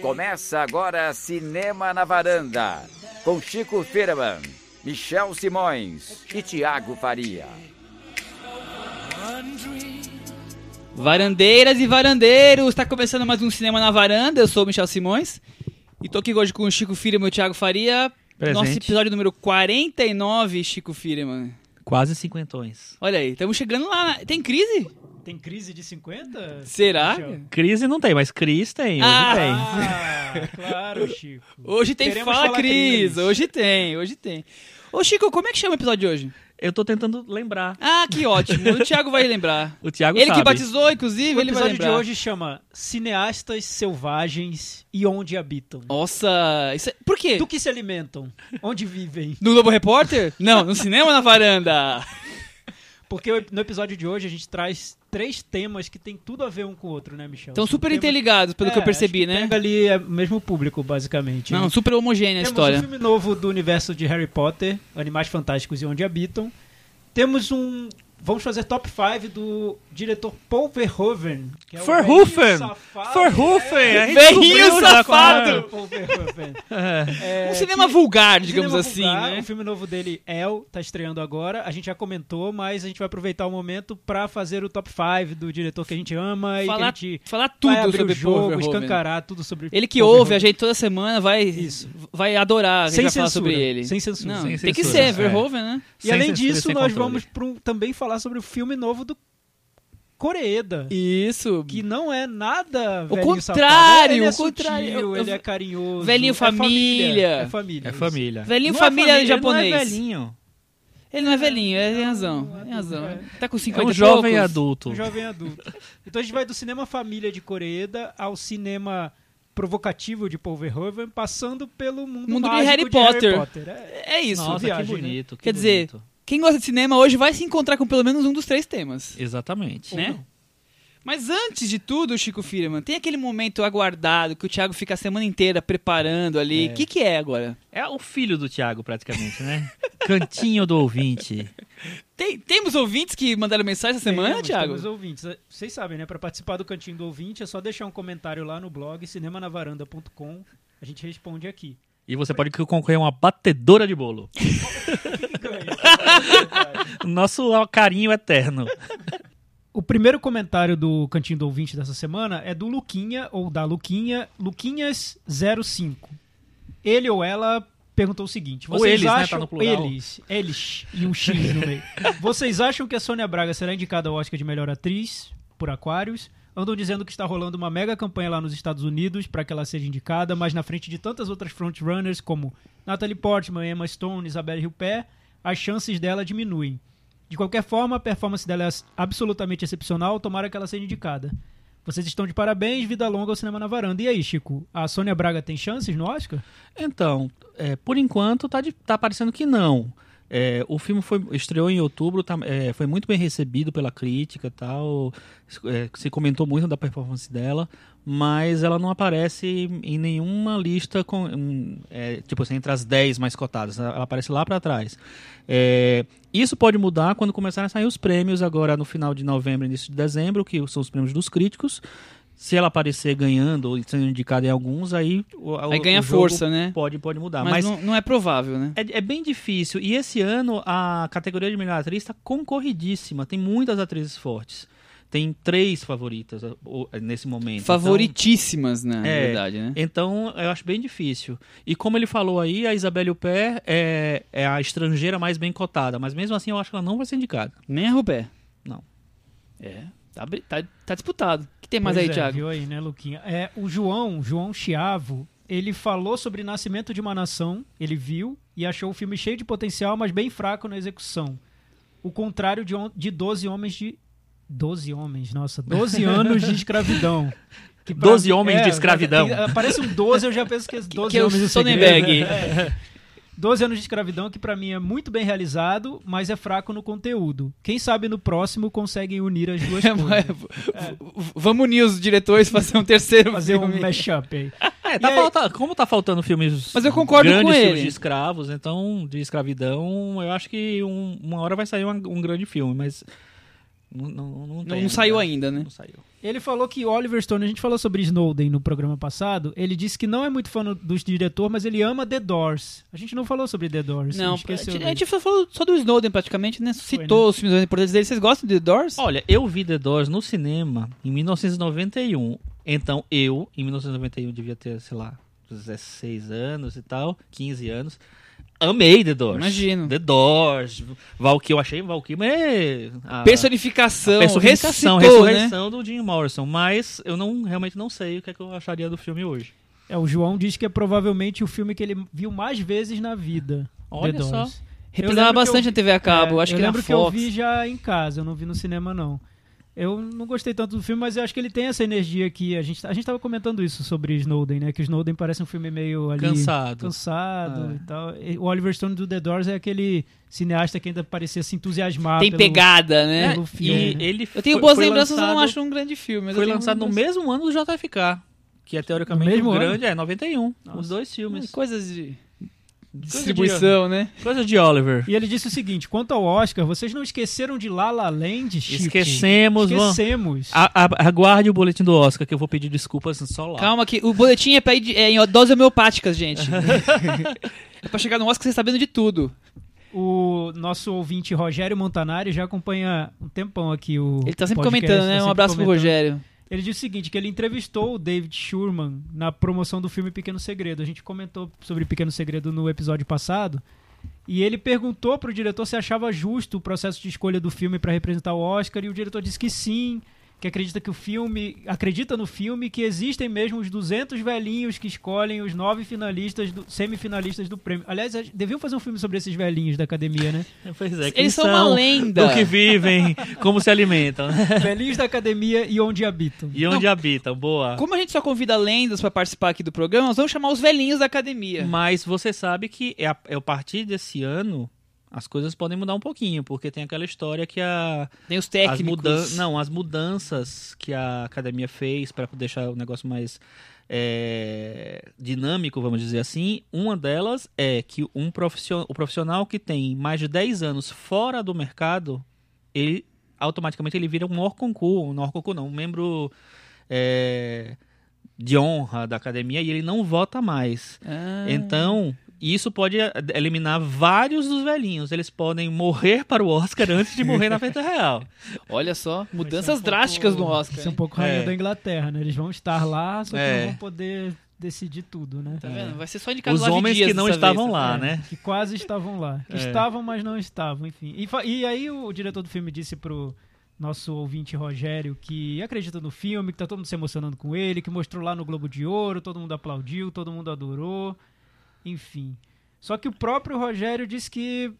Começa agora Cinema na Varanda, com Chico Firman, Michel Simões e Tiago Faria. Varandeiras e varandeiros, está começando mais um Cinema na Varanda, eu sou o Michel Simões e tô aqui hoje com o Chico Firman e o Tiago Faria. Presente. Nosso episódio número 49, Chico Firman. Quase cinquentões. Olha aí, estamos chegando lá. Tem crise? Tem crise de 50? Será? Michel? Crise não tem, mas Cris tem, hoje Ah! tem. Ah, claro, Chico. Hoje tem Queremos Fala falar Cris, hoje tem, hoje tem. Ô Chico, como é que chama o episódio de hoje? Eu tô tentando lembrar. Ah, que ótimo, o Thiago vai lembrar. O Thiago Ele sabe. que batizou, inclusive, O ele vai episódio de lembrar. hoje chama Cineastas Selvagens e Onde Habitam. Nossa, isso é... por quê? Do que se alimentam? Onde vivem? No Globo Repórter? Não, no Cinema na Varanda. Porque no episódio de hoje a gente traz três temas que tem tudo a ver um com o outro, né, Michel? Estão super temas- interligados, pelo que eu É, percebi, que né? Pega ali é, o mesmo público, basicamente. Não, super homogênea a Temos história. um filme novo do universo de Harry Potter, Animais Fantásticos e Onde Habitam. Temos um. Vamos fazer top 5 do diretor Paul Verhoeven. Que é Verhoeven! Verhoeven! a qual safado! é. Paul Verhoeven. É. Um cinema que- vulgar, digamos cinema assim, vulgar, né? O filme novo dele, El, tá estreando agora. A gente já comentou, mas a gente vai aproveitar o momento pra fazer o top 5 do diretor que a gente ama e Falar, que a gente falar vai tudo abrir sobre o jogo, escancarar tudo sobre Ele que Paul ouve a Verhoeven. gente toda semana vai, Isso. vai adorar que a Sem gente vai falar censura, sobre ele. sem censura. Não, Sem tem que censura, ser, é. Verhoeven, né? E Sem além censura e disso, sem nós controle. vamos um- também falar sobre o filme novo do Coreeda. Isso. Que não é nada O contrário. Ele é o contrário. sutil, eu- ele é carinhoso. Velhinho é família. É família. É família. Velhinho é família família, japonês. Ele não é velhinho. Ele não é velhinho, é, tem razão. Tem razão. É. Tá com É 50 um e jovem poucos. adulto. Um jovem adulto. Então a gente vai do cinema família de Coreeda ao cinema provocativo de Paul Verhoeven, passando pelo mundo, Mundo de mágico Harry Potter. É, É isso. Nossa, viagem, que né? bonito. que Quer dizer, bonito. Quem gosta de cinema hoje vai se encontrar com pelo menos um dos três temas. Exatamente. né? Mas antes de tudo, Chico Firman, tem aquele momento aguardado que o Thiago fica a semana inteira preparando ali. O que, que é agora? É o filho do Thiago, praticamente, né? Cantinho do ouvinte. Tem- temos ouvintes que mandaram mensagem essa semana, Temos, Thiago? temos ouvintes. Vocês sabem, né? Para participar do Cantinho do Ouvinte é só deixar um comentário lá no blog cinemanavaranda.com. A gente responde aqui. E você pode concorrer a uma batedora de bolo. Nosso carinho eterno. O primeiro comentário do Cantinho do Ouvinte dessa semana é do Luquinha, ou da Luquinha, Luquinhas05. Ele ou ela perguntou o seguinte: Ou vocês eles, né? Tá acham no plural. eles, eles e um X no meio. vocês acham que a Sônia Braga será indicada ao Oscar de melhor atriz por Aquários? Andam dizendo que está rolando uma mega campanha lá nos Estados Unidos para que ela seja indicada, mas na frente de tantas outras frontrunners como Natalie Portman, Emma Stone, Isabelle Huppert, as chances dela diminuem. De qualquer forma, a performance dela é absolutamente excepcional, tomara que ela seja indicada. Vocês estão de parabéns, vida longa ao cinema na varanda. E aí, Chico, a Sônia Braga tem chances no Oscar? Então, é, por enquanto tá, de- tá parecendo que não. É, o filme foi, estreou em outubro, tá- é, foi muito bem recebido pela crítica tal. é, se comentou muito da performance dela, mas ela não aparece em nenhuma lista com, é, tipo assim, entre as 10 mais cotadas. Ela aparece lá para trás. É, isso pode mudar quando começarem a sair os prêmios agora no final de novembro, início de dezembro, que são os prêmios dos críticos. Se ela aparecer ganhando ou sendo indicada em alguns, aí o, Aí o- ganha o jogo força, né? Pode, pode mudar. Mas, Mas, não, não é provável, né? é, é bem difícil. E esse ano a categoria de melhor atriz está concorridíssima. Tem muitas atrizes fortes. Tem três favoritas ó, ó, nesse momento. Favoritíssimas, na É. verdade, né? Então, então, eu acho bem difícil. E como ele falou aí, a Isabelle Huppert é, é a estrangeira mais bem cotada. Mas mesmo assim, eu acho que ela não vai ser indicada. Nem a Rubé. Não. É, tá, tá, tá disputado. O que tem mais Pois aí, é, Thiago? Viu aí, né, Luquinha? É, o João, João Chiavo, ele falou sobre Nascimento de uma Nação, ele viu e achou o filme cheio de potencial, mas bem fraco na execução. O contrário de, de 12 homens de... 12 homens, nossa, 12 anos de escravidão. Que pra 12 mim- homens de escravidão. tem- Aparece um 12, eu já penso que é 12 que é o homens de Sonnenberg. segredo. É. 12 anos de escravidão, que pra mim é muito bem realizado, mas é fraco no conteúdo. Quem sabe no próximo conseguem unir as duas É, coisas. v- Vamos unir os diretores fazer um terceiro Fazer um filme. mashup aí. É, tá aí- falta- como tá faltando filmes Mas eu concordo grandes com filmes ele. de escravos, então, de escravidão, eu acho que um- uma hora vai sair um, um grande filme, mas Não, não, não, Não, tem não saiu ainda, né? Não saiu. Ele falou que Oliver Stone, a gente falou sobre Snowden no programa passado, ele disse que não é muito fã do diretor, mas ele ama The Doors. A gente não falou sobre The Doors. Não, a gente a gente falou só do Snowden praticamente, né? Foi, Citou né? os filmes importantes dele. Vocês gostam de The Doors? Olha, eu vi The Doors no cinema em 1991. Então eu, em 1991, devia ter, sei lá, 16 anos e tal, 15 anos. Amei The Doors. Imagino. The Doors, Valkyrie, eu achei Valkyrie, mas... a- Personificação, a personificação, ressuscitou, né? ressurreição do Jim Morrison. Mas eu não realmente não sei o que, é que eu acharia do filme hoje. É, o João diz que é provavelmente o filme que ele viu mais vezes na vida. Olha The Doors. só. Eu Reprisava lembro que bastante eu- na TV a cabo, É, acho eu que na lembro que eu Fox. vi já em casa, eu não vi no cinema não. Eu não gostei tanto do filme, mas eu acho que ele tem essa energia que a gente a gente tava comentando isso sobre Snowden, né? Que o Snowden parece um filme meio ali Cansado. cansado É. e tal. E O Oliver Stone do The Doors é aquele cineasta que ainda parecia se entusiasmar Tem pelo- pegada, né? pelo E filme, né? ele Eu tenho foi- boas foi lembranças, eu não lançado- acho um grande filme. Foi lançado no mesmo ano do JFK, que é teoricamente um ano? grande, é 91, Nossa. os dois filmes. Coisas de Distribuição, né? de, coisa de Oliver. E ele disse o seguinte: quanto ao Oscar, vocês não esqueceram de La La Land, Chico? Esquecemos. Esquecemos. A- a- aguarde o boletim do Oscar, que eu vou pedir desculpas só lá. Calma que o boletim é, pra é em doses homeopáticas, gente. é pra chegar no Oscar você sabendo de tudo. O nosso ouvinte Rogério Montanari já acompanha um tempão aqui o. Ele tá sempre podcast, comentando, tá né? Um sempre abraço pro comentando. Rogério. Ele disse o seguinte, que ele entrevistou o David Schurman na promoção do filme Pequeno Segredo. A gente comentou sobre Pequeno Segredo no episódio passado. E ele perguntou pro diretor se achava justo o processo de escolha do filme para representar o Oscar e o diretor disse que sim, que acredita que o filme, acredita no filme que existem mesmo os 200 velhinhos que escolhem os nove finalistas, do, semifinalistas do prêmio. Aliás, deviam fazer um filme sobre esses velhinhos da academia, né? Pois é, Eles são uma lenda. Do que vivem, como se alimentam, né? velhinhos da academia e onde habitam. E onde habitam, boa. Como a gente só convida lendas pra participar aqui do programa, nós vamos chamar os velhinhos da academia. Mas você sabe que é a, é a partir desse ano as coisas podem mudar um pouquinho, porque tem aquela história que a Tem os as técnicos. mudan não, as mudanças que a academia fez para deixar o negócio mais é, dinâmico, vamos dizer assim, uma delas é que um profissional, o profissional que tem mais de 10 anos fora do mercado, ele automaticamente ele vira um hors concours, um hors concours não, um membro é, de honra da academia e ele não vota mais. Ah. Então, isso pode eliminar vários dos velhinhos. Eles podem morrer para o Oscar antes de morrer na frente real. Olha só, mudanças um drásticas pouco- no Oscar. Vai ser um pouco rainha É. da Inglaterra, né? Eles vão estar lá, só que É. não vão poder decidir tudo, né? Tá vendo? Vai ser só indicado Os homens Dias que não estavam vez. lá, É, né? Que quase estavam lá. Que É. estavam, mas não estavam, enfim. E, e aí o diretor do filme disse pro nosso ouvinte Rogério que acredita no filme, que tá todo mundo se emocionando com ele, que mostrou lá no Globo de Ouro, todo mundo aplaudiu, todo mundo adorou, enfim. Só que o próprio Rogério disse que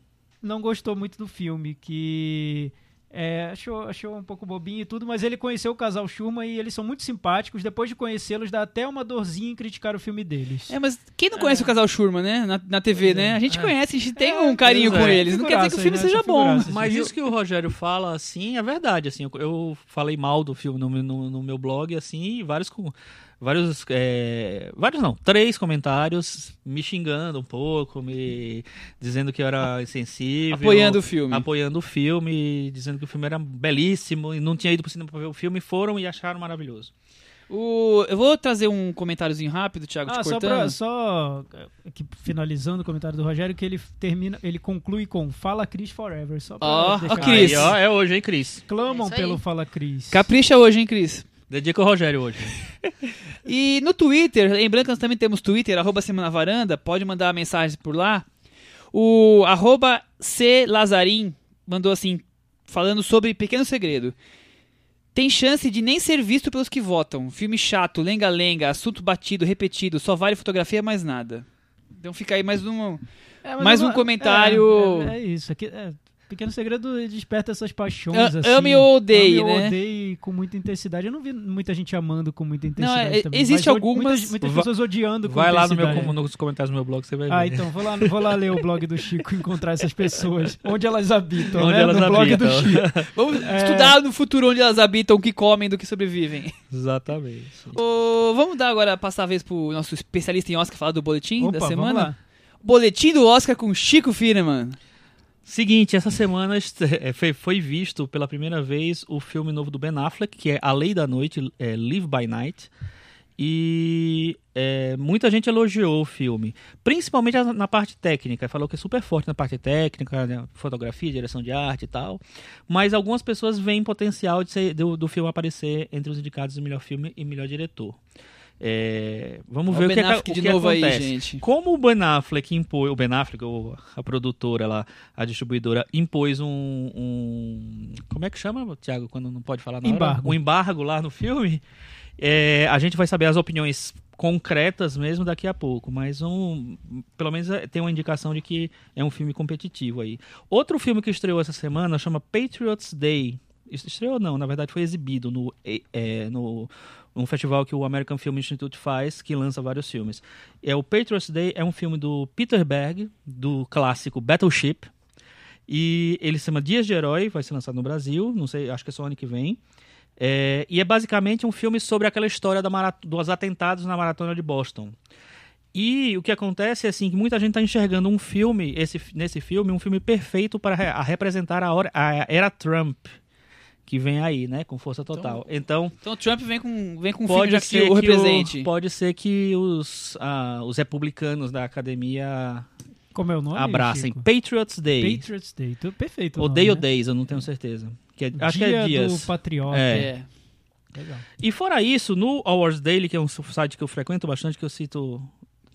não gostou muito do filme, que é, achou, achou um pouco bobinho e tudo, mas ele conheceu o casal Schurman e eles são muito simpáticos. Depois de conhecê-los, dá até uma dorzinha em criticar o filme deles. É, mas quem não conhece o casal Schurman, né? Na, na TV, Pois é. né? A gente É. conhece, a gente tem É, um carinho com é. eles. Não quer dizer que o filme né? seja bom. Mas isso que o Rogério fala, assim, é verdade. Assim, eu, eu falei mal do filme no, no, no meu blog, assim, e vários com vários, é, vários não, três comentários me xingando um pouco, me dizendo que eu era insensível, Apoiando o filme. apoiando o filme, dizendo que o filme era belíssimo e não tinha ido pro cinema pra ver o filme, foram e acharam maravilhoso. O- eu vou trazer um comentáriozinho rápido, Thiago, Ah, te só, cortando. pra, só é, aqui, finalizando o comentário do Rogério, que ele termina, ele conclui com Fala Cris Forever. Só pra Ó, ó, Cris. Aí, ó, é hoje, hein, Cris? Clamam É pelo Fala Cris. Capricha hoje, hein, Cris? Dedica o Rogério hoje. E no Twitter, lembrando que nós também temos Twitter, arroba Semana Varanda, pode mandar mensagens por lá. O arroba C Lazarim mandou assim, falando sobre Pequeno Segredo. Tem chance de nem ser visto pelos que votam. Filme chato, lenga-lenga, assunto batido, repetido, só vale fotografia, mais nada. Então fica aí mais um... É, mais eu um comentário- É, é- é isso. Aqui, é, Pequeno Segredo desperta essas paixões. A- assim, ame ou odeie, ame ou né? odeie com muita intensidade. Eu não vi muita gente amando com muita Não, intensidade. é- também, existe algumas- Muitas, muitas pessoas odiando com Vai lá no meu, intensidade. nos comentários do meu blog, você vai ver. Ah, então, vou lá, vou lá ler o blog do Chico e encontrar essas pessoas. Onde elas habitam, Onde né? elas no blog do habitam. Chico. Vamos É. estudar no futuro onde elas habitam, o que comem, do que sobrevivem. Exatamente. Vamos dar agora, passar a vez pro nosso especialista em Oscar falar do boletim Opa, da vamos semana? lá. Boletim do Oscar com Chico Firman. Seguinte, essa semana é, foi, visto pela primeira vez o filme novo do Ben Affleck, que é A Lei da Noite, é, Live by Night. E é, muita gente elogiou o filme, principalmente na parte técnica. Falou que é super forte na parte técnica, né, fotografia, direção de arte e tal. Mas algumas pessoas veem potencial de ser- do, do filme aparecer entre os indicados de melhor filme e melhor diretor. É, vamos Ó, ver o o que, Ben é que- Affleck o de que novo aí, acontece. gente. Como o Ben Affleck impôs, o Ben Affleck, ou a produtora lá, a distribuidora, impôs um, um- como é que chama, Thiago, quando não pode falar na hora? Embargo. Um embargo lá no filme, é, a gente vai saber as opiniões concretas mesmo daqui a pouco, mas um, pelo menos é, tem uma indicação de que é um filme competitivo aí. Outro filme que estreou essa semana chama Patriots Day. Isso Estreou não, na verdade foi exibido no, é, é, no um festival que o American Film Institute faz, que lança vários filmes. É o Patriots Day é um filme do Peter Berg, do clássico Battleship. E ele se chama Dias de Herói, vai ser lançado no Brasil, não sei, acho que é só ano que vem. É, e é basicamente um filme sobre aquela história dos atentados na maratona de Boston. E o que acontece é assim que muita gente está enxergando um filme, esse, nesse filme, um filme perfeito para re- representar a, hora- a era Trump, que vem aí, né, com força total. Então, Então o Trump vem com, vem com um filme pode já que o represente. pode ser que os, ah, os republicanos da academia Como é o nome? abracem. Chico? Patriots Day. Patriots Day. Tu- Perfeito. o nome, Day ou né? Days, eu não tenho certeza. Que é- acho Dia que é do dias. Patriota. É. É. Legal. E fora isso, no Awards Daily, que é um site que eu frequento bastante, que eu cito.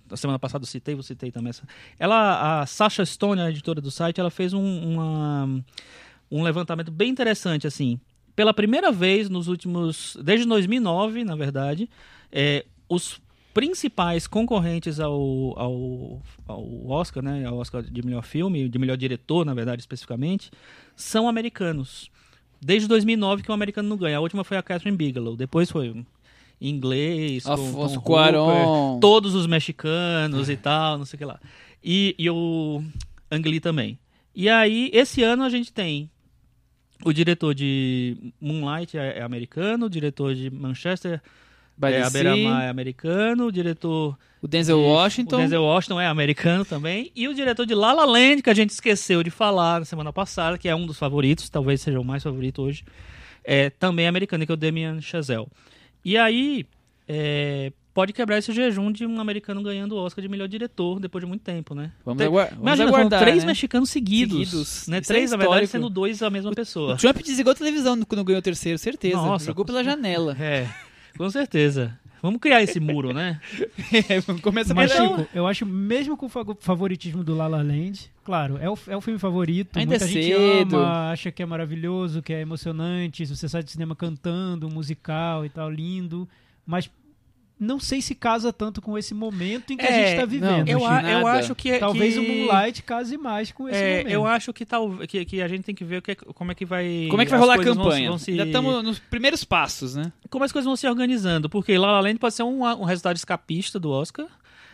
Na semana passada eu citei, vou citei também essa. Ela, a Sasha Stone, a editora do site, ela fez um, uma- um levantamento bem interessante, assim. Pela primeira vez nos últimos. Desde 2009, na verdade, é, os principais concorrentes ao, ao, ao Oscar, né? Ao Oscar de melhor filme, de melhor diretor, na verdade, especificamente, são americanos. Desde 2009 que o americano não ganha. A última foi a Catherine Bigelow. Depois foi um inglês, Afonso Cuarón. Todos os mexicanos e tal, não sei o que lá. E, e o Ang Lee também. E aí, esse ano a gente tem o diretor de Moonlight é, é americano, o diretor de Manchester By é the a Sea, Beira-Mar é americano, o diretor o Denzel de- Washington. o Denzel Washington é americano também. E o diretor de La La Land, que a gente esqueceu de falar na semana passada, que é um dos favoritos, talvez seja o mais favorito hoje, é também americano, que é o Damien Chazelle. E aí, é, pode quebrar esse jejum de um americano ganhando o Oscar de melhor diretor depois de muito tempo, né? Vamos, Tem- aguar- vamos Imagina, aguardar, três né? mexicanos seguidos. Seguidos. Né? Isso é Três, na verdade, sendo dois a mesma pessoa. O Trump desligou a televisão quando ganhou o terceiro, certeza. Nossa, Jogou pela janela. É, com certeza. Vamos criar esse muro, né? Começa Mas. Chico, eu acho mesmo com o favoritismo do La La Land, claro, é o, é o filme favorito. Ainda muita é gente cedo. ama, acha que é maravilhoso, que é emocionante. Você sai do cinema cantando, um musical e tal, lindo. Mas não sei se casa tanto com esse momento em que a É, gente tá vivendo. não, Eu, a- eu acho que. é Talvez que... o Moonlight case mais com esse É, momento. eu acho que, tal, que, que a gente tem que ver o que, como é que vai. Como é que vai rolar a coisas vão- campanha? vão se- Ainda estamos nos primeiros passos, né? Como as coisas vão se organizando? Porque La La Land pode ser um, um resultado escapista do Oscar.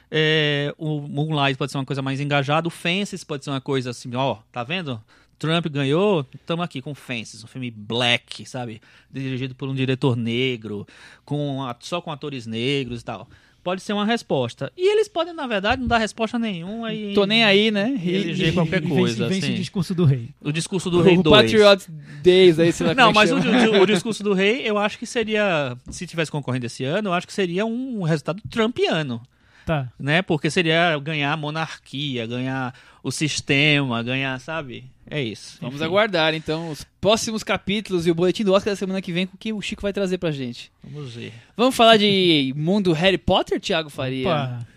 É, o Moonlight pode ser uma coisa mais engajada. O Fences pode ser uma coisa assim, ó, tá vendo? Trump ganhou, estamos aqui com Fences, um filme black, sabe? Dirigido por um diretor negro, com só com atores negros e tal. Pode ser uma resposta. E eles podem, na verdade, não dar resposta nenhuma e Tô nem aí, né? e eleger qualquer E vence- coisa. vence assim. o discurso do rei. O discurso do Rei o 2. Patriot Days aí, sei lá Não, é mas o, o- o discurso do rei, eu acho que seria, se tivesse concorrendo esse ano, eu acho que seria um resultado trumpiano, Tá. né? Porque seria ganhar a monarquia, ganhar o sistema, ganhar, sabe? É isso. Vamos Enfim, aguardar, então, os próximos capítulos e o boletim do Oscar da semana que vem com o que o Chico vai trazer pra gente. Vamos ver. Vamos falar de mundo Harry Potter, Thiago Faria? Opa.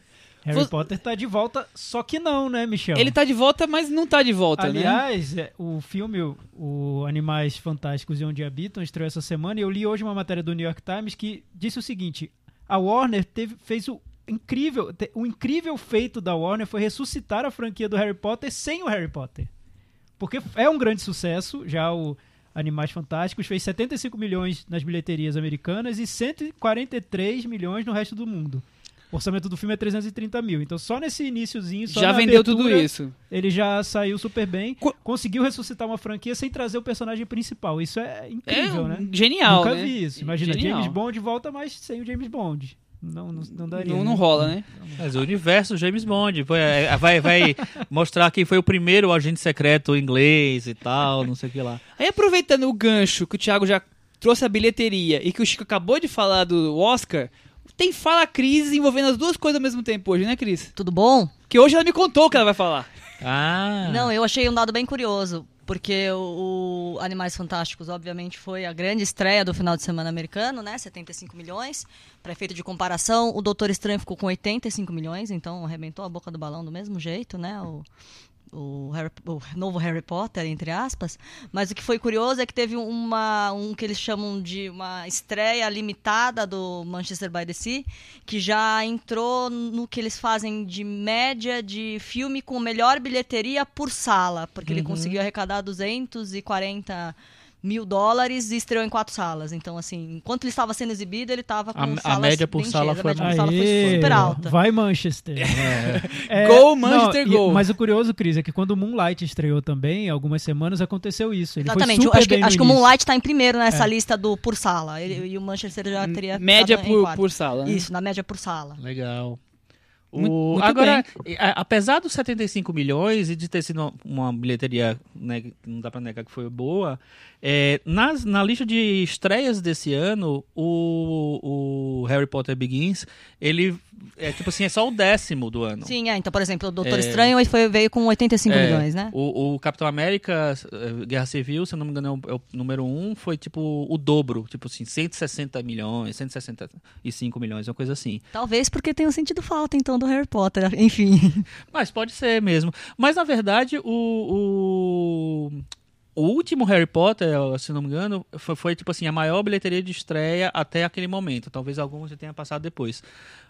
Harry Você- Potter tá de volta, só que não, né, Michel? Ele tá de volta, mas não tá de volta, né? Aliás, é, o filme o- Animais Fantásticos e Onde Habitam estreou essa semana e eu li hoje uma matéria do New York Times que disse o seguinte: a Warner teve, fez o incrível, o incrível feito da Warner foi ressuscitar a franquia do Harry Potter sem o Harry Potter. Porque é um grande sucesso, já o Animais Fantásticos fez 75 milhões nas bilheterias americanas e 143 milhões no resto do mundo. O orçamento do filme é 330 mil. Então, só nesse iníciozinho, só Já vendeu tudo abertura, isso. ele já saiu super bem. Co- Conseguiu ressuscitar uma franquia sem trazer o personagem principal. Isso é É incrível, né? genial, Nunca né? vi isso. Imagina, Genial. James Bond volta, mas sem o James Bond. Não, não, não daria. Não, né? não rola, né? Mas o universo James Bond vai, é, vai, vai mostrar quem foi o primeiro agente secreto inglês e tal, não sei o que lá. Aí aproveitando o gancho que o Thiago já trouxe a bilheteria e que o Chico acabou de falar do Oscar, tem Fala Cris envolvendo as duas coisas ao mesmo tempo hoje, né, Cris? Tudo bom? Que hoje ela me contou o que ela vai falar. Ah, Não, eu achei um dado bem curioso, porque o, Animais Fantásticos, obviamente, foi a grande estreia do final de semana americano, né? 75 milhões. Para efeito de comparação, o Doutor Estranho ficou com 85 milhões, então arrebentou a boca do balão do mesmo jeito, né? O, o, Harry- o novo Harry Potter, entre aspas. Mas o que foi curioso é que teve uma, um que eles chamam de uma estreia limitada do Manchester by the Sea, que já entrou no que eles fazem de média de filme com melhor bilheteria por sala, porque ele conseguiu arrecadar 240 mil dólares e estreou em quatro salas. Então, assim, enquanto ele estava sendo exibido, ele estava com A- a média por sala cheias. foi a média por sala foi super alta. Vai Manchester. É, Gol, Manchester, e- gol. Mas o curioso, Cris, é que quando o Moonlight estreou também, algumas semanas aconteceu isso. Ele Exatamente. Foi super acho que, acho que o. Moonlight está em primeiro nessa É. lista do por sala. Ele- e o Manchester já teria. Média por, por sala. né? Isso, na média por sala. legal. O- agora, a- apesar dos 75 milhões e de ter sido uma, uma bilheteria, né, que não dá pra negar que foi boa, é, nas, na lista de estreias desse ano, o, o Harry Potter Begins, ele é tipo assim, é só o décimo do ano. Sim, é. Então, por exemplo, o Doutor É. Estranho foi, veio com 85 É, milhões, né? O, o Capitão América, eh, Guerra Civil, se eu não me engano, é o, é o número um, foi tipo o dobro, tipo assim, 160 milhões, 165 milhões, uma coisa assim. Talvez porque tenha sentido falta, então, do Harry Potter. Enfim. Mas pode ser mesmo. Mas na verdade, o, o, o último Harry Potter, se não me engano, foi, foi, tipo assim, a maior bilheteria de estreia até aquele momento. Talvez alguns já tenha passado depois.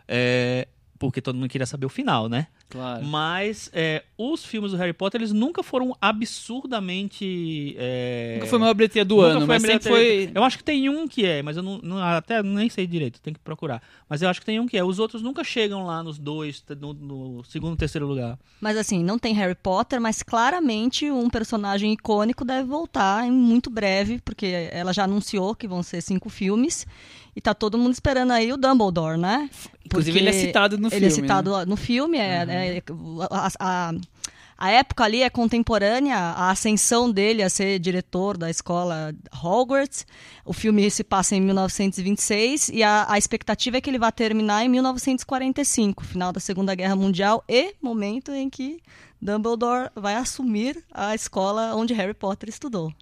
É, porque todo mundo queria saber o final, né? Claro. Mas é, os filmes do Harry Potter, eles nunca foram absurdamente. é, Nunca foi a maior bilheteria do nunca ano, mas sempre foi. Eu acho que tem um que é, mas eu não, não- até nem sei direito, tem que procurar. Mas eu acho que tem um que é. Os outros nunca chegam lá nos dois, no, no segundo, terceiro lugar. Mas assim, não tem Harry Potter, mas claramente um personagem icônico deve voltar em muito breve, porque ela já anunciou que vão ser cinco filmes. E tá todo mundo esperando aí o Dumbledore, né? Inclusive, ele é citado no ele filme. é citado né? no filme. É, é- a, a- a época ali é contemporânea à ascensão dele a ser diretor da escola Hogwarts. O filme se passa em 1926 e a, a expectativa é que ele vá terminar em 1945, final da Segunda Guerra Mundial e momento em que Dumbledore vai assumir a escola onde Harry Potter estudou.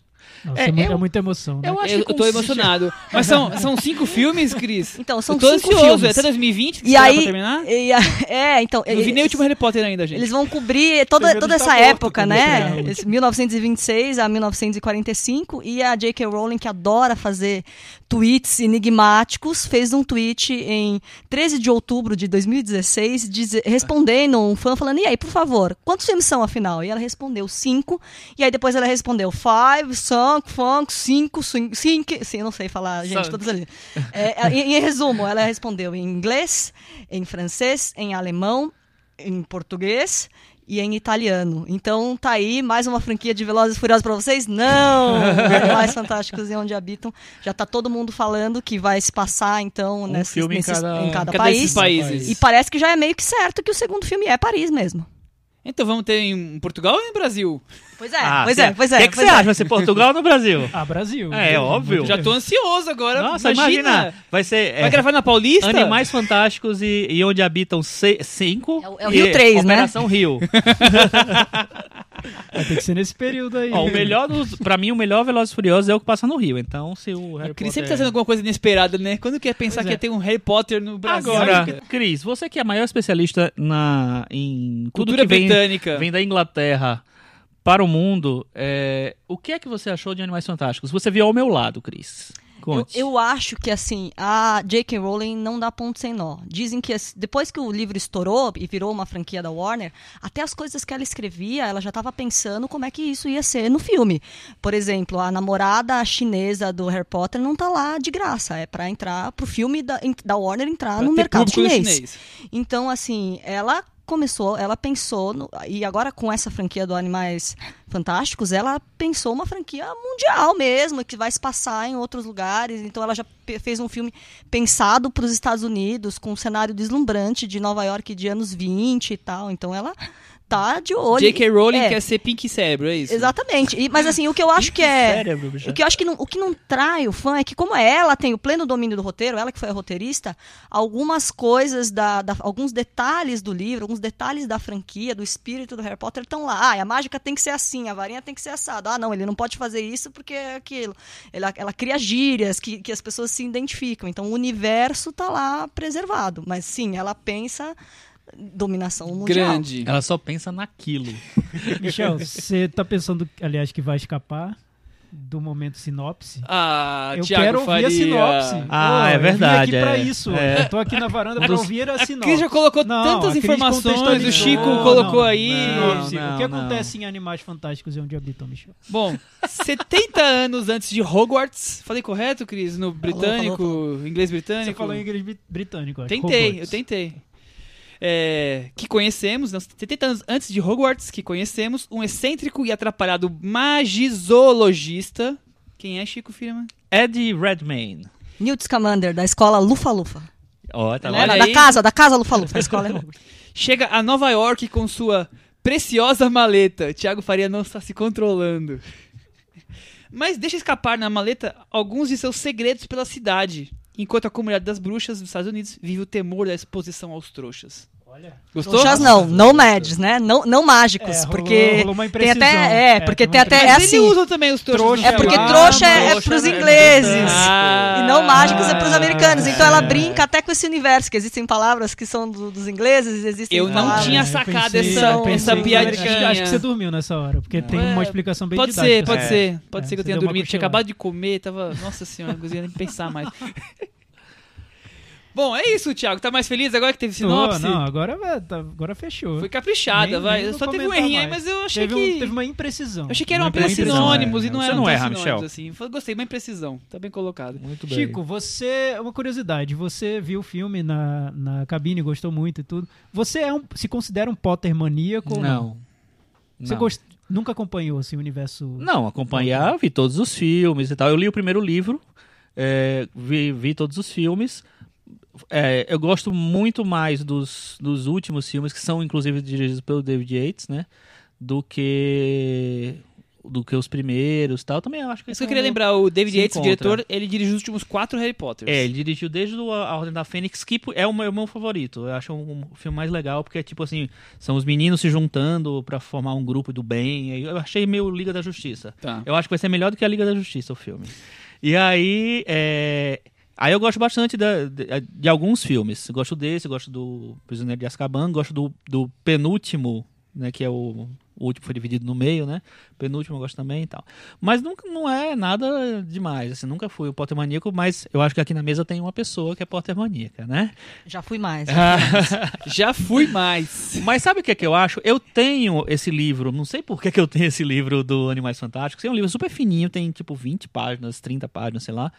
Nossa, É, é, eu- é muita emoção. Né? Eu acho Eu, que eu tô emocionado. Mas são, são cinco filmes, Cris? Então, são eu tô cinco ansioso. filmes. É até 2020 que E aí, pra terminar? e a- é, então, Não vi nem o último Harry Potter ainda, gente. Eles vão cobrir toda, toda está essa época, né? último. Esse 1926 a 1945. E a J.K. Rowling, que adora fazer tweets enigmáticos, fez um tweet em 13 de outubro de 2016, dize- respondendo um fã falando: E aí, por favor, quantos filmes são afinal? E ela respondeu cinco. E aí depois ela respondeu five, sunk, funk, cinco, cinco, cinco. Sim, eu não sei falar, gente, Sunk. todas ali. É, em, em resumo, ela respondeu em inglês, em francês, em alemão, em português e em italiano. Então tá aí mais uma franquia de Velozes e Furiosos pra vocês? Não! Animais Fantásticos e Onde Habitam. Já tá todo mundo falando que vai se passar então Um nesses, filme em nesses- cada- em cada país. países. E parece que já é meio que certo que o segundo filme é Paris mesmo. Então vamos ter em Portugal ou em Brasil? Pois é, Ah, pois é, pois é. O que, que pois você é. acha? Vai ser Portugal ou no Brasil? Ah, Brasil. É, óbvio. Muito Já tô ansioso agora. Nossa, imagina. imagina. Vai ser. Vai é, gravar na Paulista? Animais Fantásticos e, e onde habitam se- cinco. É o- é o e Rio 3, né? Operação Rio. Vai ter que ser nesse período aí. Ó, o melhor dos, pra mim, o melhor Velozes e Furiosos é o que passa no Rio. Então, se o Harry Cris Potter... sempre tá sendo alguma coisa inesperada, né? Quando que ia pensar Pois que é. ia ter um Harry Potter no Brasil? Agora, Cris, você que é a maior especialista na, em tudo Cultura que vem, britânica. vem da Inglaterra para o mundo, é, o que é que você achou de Animais Fantásticos? Você viu ao meu lado, Cris. Eu, eu acho que assim, a J.K. Rowling não dá ponto sem nó. Dizem que depois que o livro estourou e virou uma franquia da Warner, até as coisas que ela escrevia, ela já estava pensando como é que isso ia ser no filme. Por exemplo, a namorada chinesa do Harry Potter não tá lá de graça, é para entrar pro filme da, da Warner entrar Pra no mercado no chinês. Então, assim, ela começou, ela pensou, no- e agora com essa franquia do Animais Fantásticos, ela pensou uma franquia mundial mesmo, que vai se passar em outros lugares. Então ela já fez um filme pensado para os Estados Unidos, com um cenário deslumbrante de Nova York de anos 20 e tal. Então ela tá de olho. J.K. Rowling É, quer ser Pink Cérebro, é isso? Exatamente. E- mas assim, o que eu acho que é. Cérebro, bicho. O que eu acho que não, o que não trai o fã é que, como ela tem o pleno domínio do roteiro, ela que foi a roteirista, algumas coisas, da, da- alguns detalhes do livro, alguns detalhes da franquia, do espírito do Harry Potter estão lá. Ah, a mágica tem que ser assim, a varinha tem que ser assada. Ah, não, ele não pode fazer isso porque é aquilo. Ela, ela cria gírias que, que as pessoas se identificam. Então o universo tá lá preservado. Mas sim, ela pensa dominação mundial. Grande. Ela só pensa naquilo. Michel, você tá pensando, aliás, que vai escapar do momento sinopse? Ah, Eu Thiago quero ouvir Faria. a sinopse. Ah, é eu vim verdade, aqui pra é. isso. É. Eu tô aqui na varanda pra ouvir a A sinopse. Cris já colocou Não, tantas a informações, o Chico Não, colocou não. aí. O que não. acontece em Animais Fantásticos e Onde Habitam, Michel? Bom, 70 anos antes de Hogwarts. Falei correto, Cris? No britânico, falou, inglês britânico? Você falou em inglês brit- britânico, acho. Tentei, Hogwarts. eu tentei. É, que conhecemos, não, 70 anos antes de Hogwarts, que conhecemos um excêntrico e atrapalhado magizoologista. Quem é Chico Firman? Ed Redmayne. Newt Scamander, da escola Lufa Lufa. Ó, tá Olha lá. Da casa, da casa Lufa Lufa. A escola é Hogwarts. Chega a Nova York com sua preciosa maleta. Tiago Faria não está se controlando. Mas deixa escapar na maleta alguns de seus segredos pela cidade, enquanto a comunidade das bruxas dos Estados Unidos vive o temor da exposição aos trouxas. Olha. Gostou? Trouxas não, não mads, né? Não, não mágicos, É, rolou- porque rolou uma tem até, é, É, porque tem tem até, é assim, eles usam também os trouxas. É porque lá, trouxa é, é trouxa pros é ingleses. Ah. E não mágicos é pros Ah. americanos. Então ela brinca até com esse universo, que existem palavras que são do- dos ingleses, existem Eu não palavras... tinha eu sacado pensei- essa, essa piadinha. Acho que você dormiu nessa hora, porque tem É, uma explicação bem Pode didática. ser, pode É. ser. Pode É, ser que eu tenha dormido. Tinha acabado de comer, tava. Nossa senhora, não conseguia nem pensar mais. Bom, é isso, Thiago. Tá mais feliz agora que teve sinopse? não, agora, vai, tá- agora fechou. Foi caprichada, Nem- vai. nem Só teve um errinho aí, mas eu achei teve, que. um- teve uma imprecisão. Eu achei que eram Uma apenas sinônimos é. e não eram não erra, sinônimos, Michel. assim. Gostei, uma imprecisão. Tá bem colocado. Muito bem. Chico, você. Uma curiosidade, você viu o filme na, na cabine, gostou muito e tudo. Você é um, se considera um Potter maníaco ou não? Não. Você Não. gost- nunca acompanhou assim, o universo. Não, acompanhar, vi todos os filmes e tal. Eu li o primeiro livro, é, vi, vi todos os filmes. É, eu gosto muito mais dos, dos últimos filmes, que são inclusive dirigidos pelo David Yates, né? Do que do que os primeiros e tal. Também acho que Isso que eu queria lembrar, o David Yates, o diretor, ele dirigiu os últimos quatro Harry Potters. É, ele dirigiu desde o A Ordem da Fênix, que é o meu, o meu favorito. Eu acho um, um filme mais legal, porque, tipo assim, são os meninos se juntando pra formar um grupo do bem. Eu achei meio Liga da Justiça. Tá. Eu acho que vai ser melhor do que a Liga da Justiça, o filme. E aí, é... Aí eu gosto bastante da- de, de alguns filmes. Eu gosto desse, gosto do Prisioneiro de Azkaban, gosto do, do penúltimo, né, que é o, o último foi dividido no meio, né? Penúltimo eu gosto também e tal. Mas nunca não é nada demais, assim, nunca fui o Potter maníaco, mas eu acho que aqui na mesa tem uma pessoa que é Potter maníaca, né? Já fui mais. Já fui mais. Mas sabe o que é que eu acho? Eu tenho esse livro, não sei por que, que eu tenho esse livro do Animais Fantásticos. É um livro super fininho, tem tipo 20 páginas, 30 páginas, sei lá.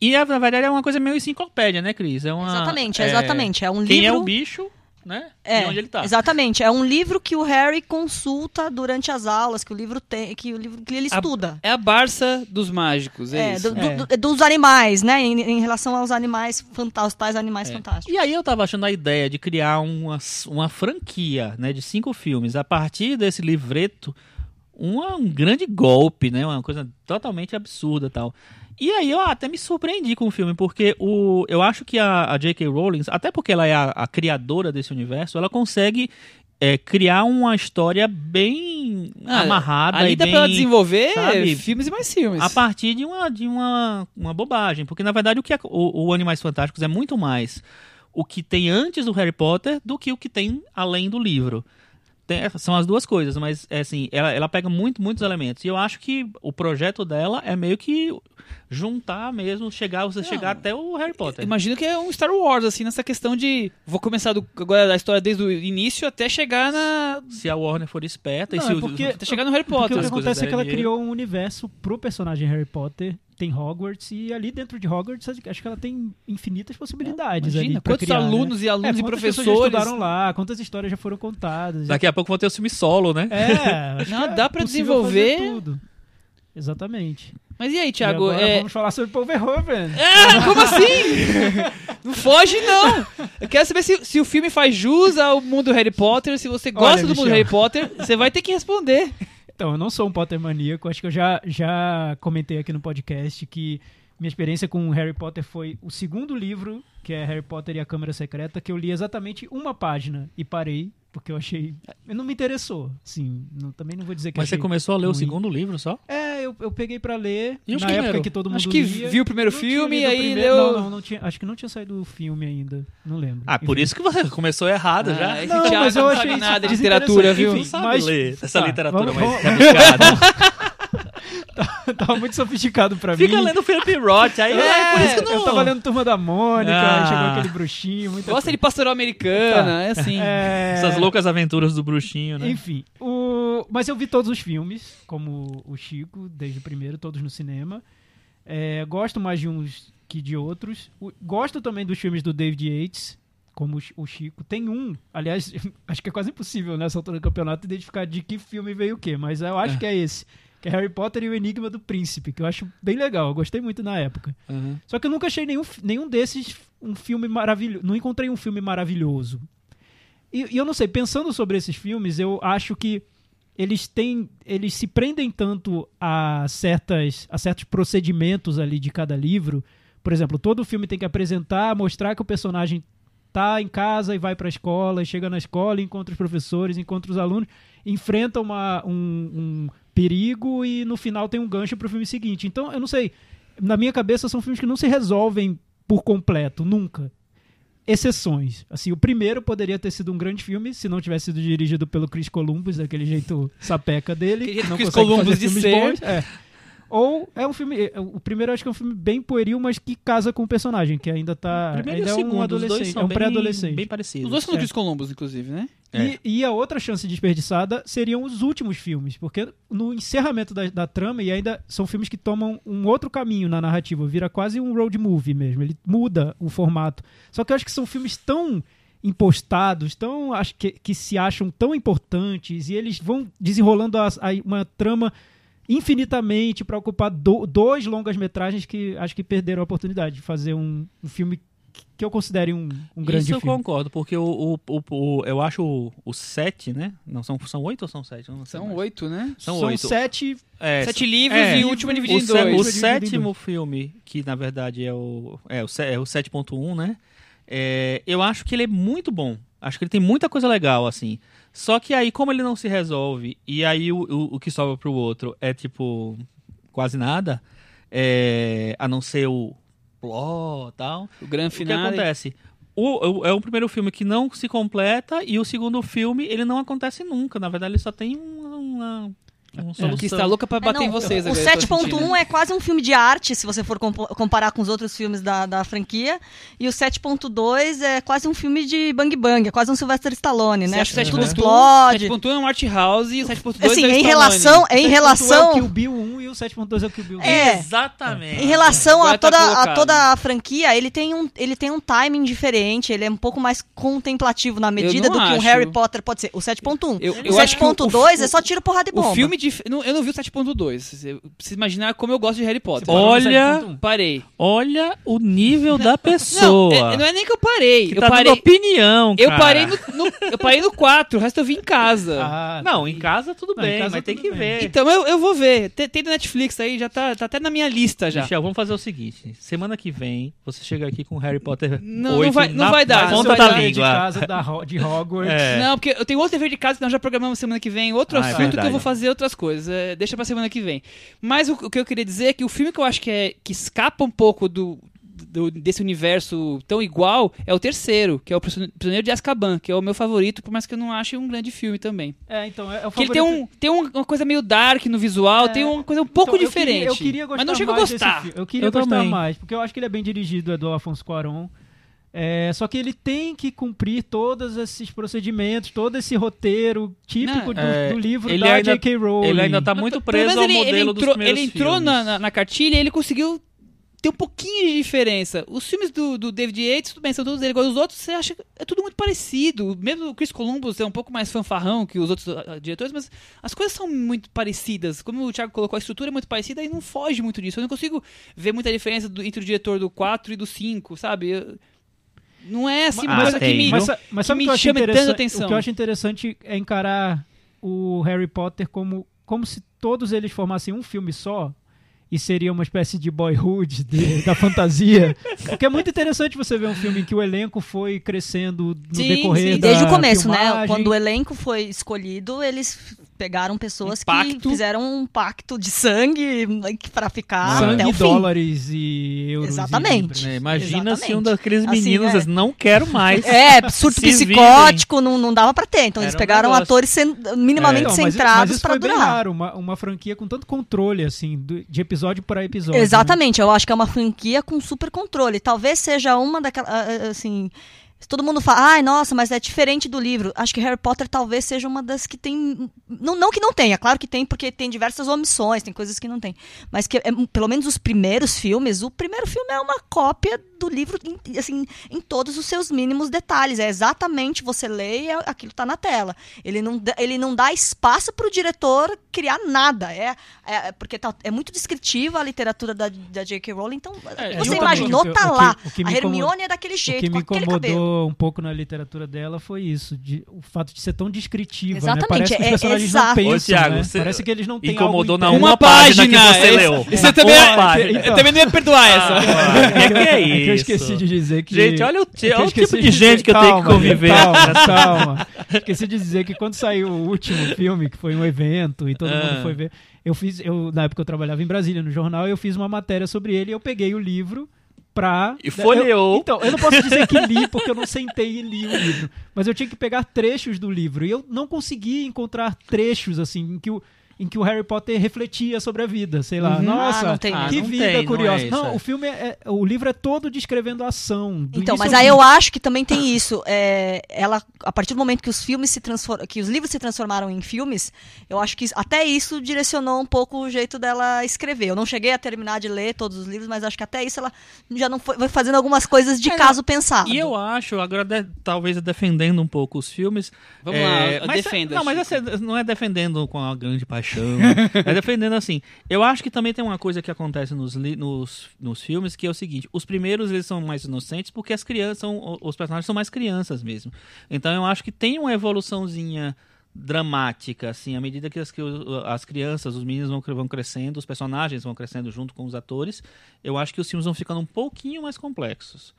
E na verdade é uma coisa meio enciclopédia, né, Cris? É uma, Exatamente, é, exatamente. É um Quem livro. é o bicho, né? É, e onde ele tá. Exatamente. É um livro que o Harry consulta durante as aulas, que o livro tem, que o livro que ele A- estuda. É a Barça dos mágicos, é, É, isso. do- É. do- do- dos animais, né? Em, em relação aos animais fantásticos, tais animais É. fantásticos. E aí eu tava achando a ideia de criar uma, uma franquia, né, de cinco filmes, a partir desse livreto, uma- um grande golpe, né, uma coisa totalmente absurda e tal. E aí eu até me surpreendi com o filme, porque o, eu acho que a, a J.K. Rowling, até porque ela é a, a criadora desse universo, ela consegue é, criar uma história bem Ah, amarrada Ali e dá bem... pra ela desenvolver sabe, filmes e mais filmes. a partir de uma, de uma, uma bobagem. Porque, na verdade, o que é- o, o Animais Fantásticos é muito mais o que tem antes do Harry Potter do que o que tem além do livro. Tem- são as duas coisas, mas é assim, ela, ela pega muito, muitos elementos. E eu acho que o projeto dela é meio que juntar mesmo, chegar, você chegar até o Harry Potter. Imagino que é um Star Wars, assim, nessa questão de. Vou começar do, agora da história desde o início até chegar na. Se a Warner for esperta Não, e se é o- porque- Até chegar no Harry Porque Potter. o que acontece é que ela criou um universo pro personagem Harry Potter tem Hogwarts e ali dentro de Hogwarts acho que ela tem infinitas possibilidades Imagina, ali quantos criar, né? alunos e alunos É, e quantas pessoas já professores. estudaram lá, quantas histórias já foram contadas. Daqui a pouco vão ter o filme solo, né? É, Não, é dá fazer desenvolver. tudo. Exatamente. Mas e aí, e Thiago? agora é- vamos falar sobre Paul Verhoeven. Ah, como assim? não foge, não. Eu quero saber se, se o filme faz jus ao mundo do Harry Potter. Se você gosta Olha, do mundo. Harry Potter, você vai ter que responder. Então, eu não sou um Potter maníaco. Acho que eu já, já comentei aqui no podcast que minha experiência com Harry Potter foi o segundo livro, que é Harry Potter e a Câmara Secreta, que eu li exatamente uma página e parei, porque eu achei. Não me interessou. Sim, não- também não vou dizer que Mas você achei começou a ler o ruim. segundo livro só? É, eu, eu peguei pra ler E o na primeiro? época que todo mundo Acho que lia. viu o primeiro Não filme e o aí primeiro- leu. Não, não, não tinha, acho que não tinha saído o filme ainda. Não lembro. Ah, por Enfim. isso que você começou errado já. esse Não, mas eu não achei nada de literatura, viu? Enfim, Sabe mas- ler essa tá, literatura vamos- mais vamos- rebuscada. Tava muito sofisticado pra Fica mim. lendo Philip Roth, aí é, por isso que não... Eu tava lendo Turma da Mônica, Ah. aí chegou aquele bruxinho, muita Gosta de pastoral americana, é assim. É, Essas loucas aventuras do bruxinho, né? Enfim, o... mas eu vi todos os filmes, como o Chico, desde o primeiro, todos no cinema. É, gosto mais de uns que de outros. O- Gosto também dos filmes do David Yates, como o Chi- o Chico. Tem um, aliás, acho que é quase impossível nessa altura do campeonato identificar de que filme veio o quê, mas eu acho que é esse. Que é Harry Potter e o Enigma do Príncipe, que eu acho bem legal, eu gostei muito na época. Uhum. Só que eu nunca achei nenhum, nenhum desses um filme maravilhoso. Não encontrei um filme maravilhoso. E, e eu não sei, pensando sobre esses filmes, eu acho que eles têm. Eles se prendem tanto a certas a certos procedimentos ali de cada livro. Por exemplo, todo filme tem que apresentar, mostrar que o personagem tá em casa e vai para a escola, e chega na escola, encontra os professores, encontra os alunos, enfrenta uma, um, um perigo e no final tem um gancho para o filme seguinte. Então, eu não sei. Na minha cabeça, são filmes que não se resolvem por completo, nunca. Exceções. Assim, o primeiro poderia ter sido um grande filme se não tivesse sido dirigido pelo Chris Columbus, daquele jeito sapeca dele. Não Chris Columbus de ser. bons. É. Ou é um filme. é, O primeiro eu acho que é um filme bem pueril, mas que casa com o personagem, que ainda tá. Primeiro ainda e o é um segundo, os adolescente. dois são é um pré-adolescente. bem parecidos. Os dois são do É. Chris Columbus, inclusive, né? É. E, e a outra chance desperdiçada seriam os últimos filmes, porque no encerramento da, da trama, e ainda são filmes que tomam um outro caminho na narrativa, vira quase um road movie mesmo, ele muda o formato. Só que eu acho que são filmes tão impostados, tão acho que, que se acham tão importantes, e eles vão desenrolando as- aí uma trama infinitamente para ocupar do- dois longas-metragens que acho que perderam a oportunidade de fazer um, um filme que- eu considere um, um grande Isso eu filme. concordo, porque o, o, o- o- eu acho o, o sete, né? Não, são, são oito ou são sete? Eu não sei São mais. oito, né? São São oito. sete É, Sete livros é. e o último é dividido o, em dois. o em sétimo filme, que na verdade é o, é o, é o 7.1, né? É, eu acho que ele é muito bom. Acho que ele tem muita coisa legal, assim. Só que aí, como ele não se resolve, e aí o, o, o que sobra pro outro é tipo quase nada, é, a não ser o plot e tal. O grande O que final. acontece? O, o- é o primeiro filme que não se completa e o segundo filme ele não acontece nunca. Na verdade, ele só tem uma, uma, solução. Que está louca pra É, bater não, em vocês. O agora, eu tô 7.1 sentindo. é quase um filme de arte, se você for comparar com os outros filmes da, da franquia. E o 7.2 é quase um filme de bang bang, é quase um Sylvester Stallone, Você né? acha que o Tudo 7.1 explode. 7.1 é um art house e o 7.2 Assim, é o em relação, em 7.1 é o relação, Kill Bill 1 e o 7.2 é o Kill Bill 2. É. Exatamente. em relação Agora a tá toda, a toda a franquia, ele tem, um, ele tem um timing diferente, ele é um pouco mais contemplativo na medida do que um acho. Harry Potter pode ser. O 7.1. Eu- o eu acho que o- 7.2 o- é só tiro, porrada e bomba. O filme não, Eu não vi o 7.2. Você precisa imaginar como eu gosto de Harry Potter. Olha- 7.1. Parei. Olha o nível da Não, pessoa. é- não é nem que eu parei. que eu tá parei. dando opinião, Eu cara. parei no, no- eu parei no 4, o resto eu vi em casa. Ah, Não, em casa tudo Não, em bem, casa mas tem que bem. ver. Então eu, eu vou ver. Tem, tem do Netflix aí, já tá, tá até na minha lista já. Michel, vamos fazer o seguinte. Semana que vem, você chega aqui com Harry Potter Não, não 8 vai- não na, vai dar, não ponta da dar. de língua. casa da, de Hogwarts. É. Não, porque eu tenho outro dever de casa que nós já programamos semana que vem, outro Ah, é assunto que eu vou fazer outras coisas. É, deixa pra semana que vem. Mas o, o que eu queria dizer é que o filme que eu acho que, é, que escapa um pouco do, do- desse universo tão igual é o terceiro, que é o Prisioneiro de Azkaban, que é o meu favorito, por mais que eu não ache um grande filme também. É, então, é, é o Porque ele tem, favorito- um, tem um- uma coisa meio dark no visual, É. tem uma coisa um pouco Então, eu diferente. queria- Eu queria, gostar mas não chega a gostar. Eu queria Eu gostar também. mais, porque eu acho que ele é bem dirigido, é do Afonso Cuarón. É, só que ele tem que cumprir todos esses procedimentos, todo esse roteiro típico Não, do, é, do livro ele da ainda- J.K. Rowling. Ele ainda tá Mas, muito preso ao ele, modelo ele dos entrou, primeiros Ele entrou filmes. na, na, na cartilha e ele conseguiu ter um pouquinho de diferença. Os filmes do, do David Yates, tudo bem, são todos dele. Agora, os outros, você acha que é tudo muito parecido. Mesmo o Chris Columbus é um pouco mais fanfarrão que os outros ah, diretores, mas as coisas são muito parecidas. Como o Thiago colocou, a estrutura é muito parecida e não foge muito disso. Eu não consigo ver muita diferença do- entre o diretor do 4 e do 5, sabe? Eu- não é assim uma Ah, coisa que tem, me... viu? Mas, mas que me que chama tanta atenção. O que eu acho interessante é encarar o Harry Potter como, como se todos eles formassem um filme só e seria uma espécie de boyhood de- da fantasia. Porque é muito interessante você ver um filme em que o elenco foi crescendo no Sim, decorrer sim. da Desde o começo, né? filmagem. Quando o elenco foi escolhido, eles pegaram pessoas Um pacto. que fizeram um pacto de sangue pra ficar sangue, até o fim. dólares e euros. e Exatamente. libras. É, imagina se um Exatamente. daqueles Assim, meninos é. diz, não quero mais. É, surto psicótico, não, não dava pra ter. Então eles Era um pegaram negócio. atores cen- minimamente Então, mas centrados bem durar. raro, uma, uma franquia com tanto controle, assim, do- de episódio para episódio. né? Exatamente, eu acho que é uma franquia com super controle. Talvez seja uma daquelas. Assim. Todo mundo fala, ai, nossa, mas é diferente do livro. Acho que Harry Potter talvez seja uma das que tem. Não, não que não tenha, claro que tem, porque tem diversas omissões, tem coisas que não tem. Mas que, é, pelo menos os primeiros filmes, o primeiro filme é uma cópia do livro, em, assim, em todos os seus mínimos detalhes. É exatamente você lê e é- aquilo tá na tela. Ele não, dá- ele não dá espaço para o diretor criar nada. É, é porque tá- é muito descritiva a literatura da, da J.K. Rowling, então É, você imaginou, tá o que- lá. o que a Hermione incomodou- é daquele jeito, com aquele cabelo. Um pouco na literatura dela foi isso, de, o fato de ser tão descritiva. Exatamente, Né? Parece que os é- personagens exato. não pensam, Ô, Thiago, né? Parece que eles não têm incomodou algo na uma página que você leu. Você Na também, é- eu também não ia perdoar essa. Ah, que que é É que eu isso? esqueci de dizer que. Gente, olha o, é eu olha o tipo de gente que eu tenho que conviver. Calma, calma. Esqueci de dizer que quando saiu o último filme, que foi um evento e todo Ah. mundo foi ver, eu fiz, eu, na época eu trabalhava em Brasília no jornal, eu fiz uma matéria sobre ele e eu peguei o livro pra. E folheou. Eu- então, eu não posso dizer que li, porque eu não sentei e li o livro. Mas eu tinha que pegar trechos do livro. E eu não consegui encontrar trechos, assim, em que o. Em que o Harry Potter refletia sobre a vida, sei lá. Uhum. Nossa, Ah, não tem Ah, que não vida tem, não é curiosa. isso, Não, é. o filme é, é- o livro é todo descrevendo a ação. do Então, mas aí eu acho que também tem isso. É, ela, a partir do momento que os filmes se que os livros se transformaram em filmes, eu acho que até isso direcionou um pouco o jeito dela escrever. Eu não cheguei a terminar de ler todos os livros, mas acho que até isso ela já não foi, vai fazendo algumas coisas de É, caso pensado. E eu acho, agora de- talvez defendendo um pouco os filmes. Vamos é, lá, mas, defenda, Não, mas essa- não é defendendo com a grande paixão. É defendendo assim. Eu acho que também tem uma coisa que acontece nos, nos, nos filmes, que é o seguinte: os primeiros eles são mais inocentes porque as crianças são. Os personagens são mais crianças mesmo. Então eu acho que tem uma evoluçãozinha dramática, assim, à medida que as, que as crianças, os meninos vão, vão crescendo, os personagens vão crescendo junto com os atores, eu acho que os filmes vão ficando um pouquinho mais complexos.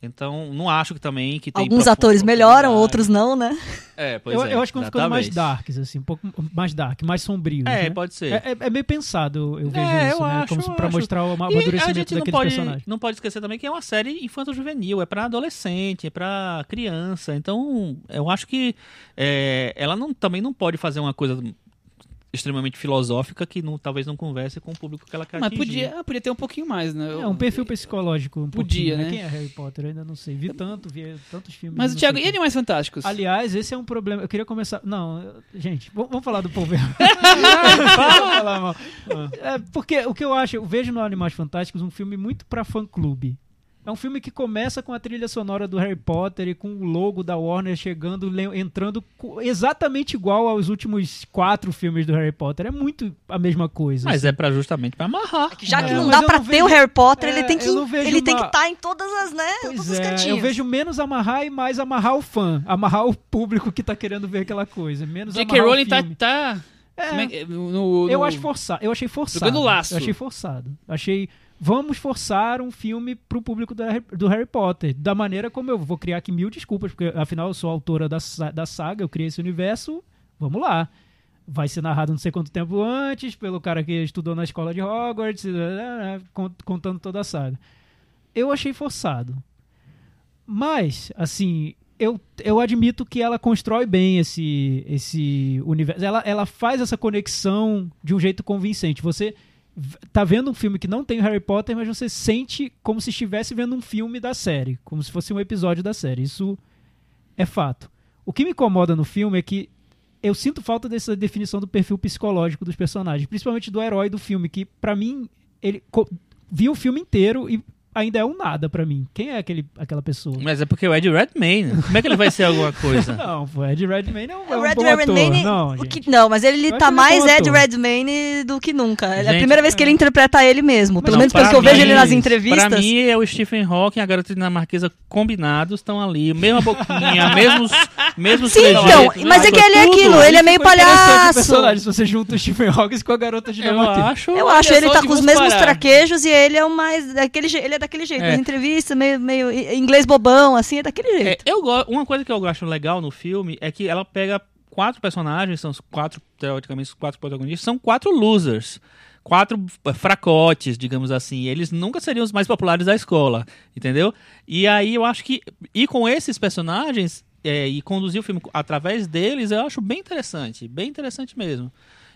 Então, não acho que também que tem Alguns atores melhoram, outros não, né? É, pois eu, é. eu acho que vão ficando mais darks, assim, um pouco mais dark, mais sombrios. É, né? pode ser. É, é- é meio pensado, eu vejo É, isso, eu né? acho, Como pra acho. mostrar o E a amadurecimento gente não pode, personagem. não pode esquecer também que é uma série infanto-juvenil, é pra adolescente, é pra criança. Então, eu acho que é, ela não, também não pode fazer uma coisa extremamente filosófica que não, talvez não converse com o público que ela quer Mas atingir. podia, podia ter um pouquinho mais, né? É um perfil psicológico. Um Podia, pouquinho, né? Quem é Harry Potter? Eu ainda não sei. Vi tanto, vi tantos filmes. Mas, não Thiago, e. Animais Fantásticos? Aliás, esse é um problema. Eu queria começar. Não, gente, vamos falar do povo. Vamos falar mal. É, porque o que eu acho, eu vejo no Animais Fantásticos um filme muito pra fã-clube. É um filme que começa com a trilha sonora do Harry Potter e com o logo da Warner chegando, entrando exatamente igual aos últimos quatro filmes do Harry Potter. É muito a mesma coisa. Mas assim. é pra justamente pra amarrar. Já É, que não mas dá eu pra não ter vejo- o Harry Potter, é, ele tem que não ele tem que estar em todas as, né, todos Pois os é, cantinhos. eu vejo menos amarrar e mais amarrar o fã. Amarrar o público que tá querendo ver aquela coisa. Menos J.K. amarrar o Rowling tá... filme. tá É. é que- no, no- Eu acho forçado. Eu achei forçado. Jogando laço. Eu achei forçado. Achei. Vamos forçar um filme pro público da do Harry Potter. Da maneira como eu vou criar aqui mil desculpas, porque afinal eu sou autora da, da saga, eu criei esse universo. Vamos lá. Vai ser narrado não sei quanto tempo antes, pelo cara que estudou na escola de Hogwarts, eh, con- contando toda a saga. Eu achei forçado. Mas, assim, eu, eu admito que ela constrói bem esse, esse universo. Ela, ela faz essa conexão de um jeito convincente. Você tá vendo um filme que não tem Harry Potter, mas você sente como se estivesse vendo um filme da série, como se fosse um episódio da série. Isso é fato. O que me incomoda no filme é que eu sinto falta dessa definição do perfil psicológico dos personagens, principalmente do herói do filme, que pra mim ele viu o filme inteiro e ainda é um nada pra mim. Quem é aquele, aquela pessoa? Mas é porque o Ed Redmayne. Como é que ele vai ser alguma coisa? Não, pô, Ed Redmayne é um, é O um Red bom Redmayne, ator. Não, o gente. que- não, mas ele tá ele mais bom Ed. Redmayne do que nunca. É a Gente, primeira vez que ele interpreta ele mesmo. Pelo Não, menos pelo que eu vejo ele nas entrevistas. Pra mim, é o Stephen Hawking e a garota dinamarquesa combinados estão ali. Mesma boquinha, mesmos, mesmos Sim, então, mas é que ele é aquilo, ele é meio o palhaço. personagem, se você junta o Stephen Hawking com a garota de Eu Dinamarquesa. acho. Eu acho, ele tá com os mesmos traquejos e ele é o mais daquele ele é daquele jeito, É. nas entrevistas, meio, meio inglês bobão, assim, é daquele É, jeito. eu go- uma coisa que eu acho legal no filme é que ela pega quatro personagens, são os quatro, teoricamente, os quatro protagonistas, são quatro losers. Quatro eh, fracotes, digamos assim. Eles nunca seriam os mais populares da escola, entendeu? E aí eu acho que ir com esses personagens é, e conduzir o filme através deles, eu acho bem interessante. Bem interessante mesmo.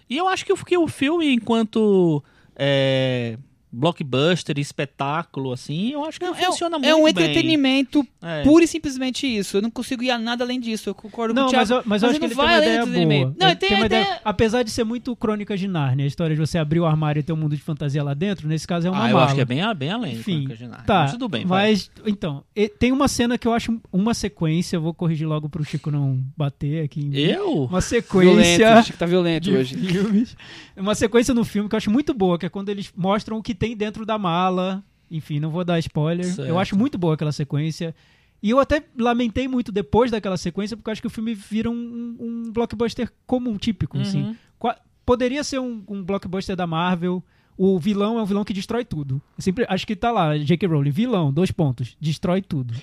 E eu acho que o, que o filme, enquanto é, blockbuster, espetáculo, assim, eu acho que Não, é, funciona um- muito é um bem. entretenimento É. puro e simplesmente isso. Eu não consigo ir a nada além disso. Eu concordo com Não, o Thiago. mas eu, mas eu acho que ele tem vai uma ideia do boa. entretenimento. Não, Ele tem uma ideia... ideia- Apesar de ser muito Crônicas de Nárnia, a história de você abrir o armário e ter um mundo de fantasia lá dentro, nesse caso é uma Ah, eu mala. acho que é bem, bem além. de Enfim, Crônicas de Nárnia. tá. Mas tudo bem, vai. mas, então, e- tem uma cena que eu acho uma sequência, eu vou corrigir logo pro Chico não bater aqui. Eu? Uma Violento, sequência acho que tá violento hoje. filmes. Uma sequência no filme que eu acho muito boa, que é quando eles mostram o que tem dentro da mala. Enfim, não vou dar spoiler. Certo. Eu acho muito boa aquela sequência. E eu até lamentei muito depois daquela sequência, porque eu acho que o filme vira um, um blockbuster comum, típico, assim. Uhum. Qua- Poderia ser um, um blockbuster da Marvel. O vilão é um vilão que destrói tudo. Eu sempre acho que tá lá, J.K. Rowling, vilão, dois pontos, destrói tudo.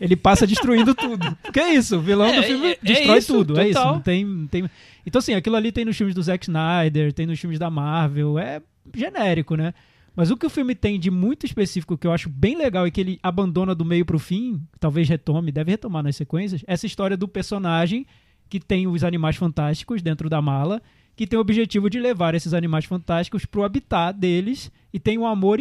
Ele passa destruindo tudo. Porque é isso, o vilão É, do filme é- é destrói isso, tudo. É isso. total. Não tem, não tem. Então, assim, aquilo ali tem nos filmes do Zack Snyder, tem nos filmes da Marvel. É genérico, né? Mas o que o filme tem de muito específico que eu acho bem legal e que ele abandona do meio pro fim, talvez retome, deve retomar nas sequências, essa história do personagem que tem os animais fantásticos dentro da mala, que tem o objetivo de levar esses animais fantásticos pro habitat deles e tem um amor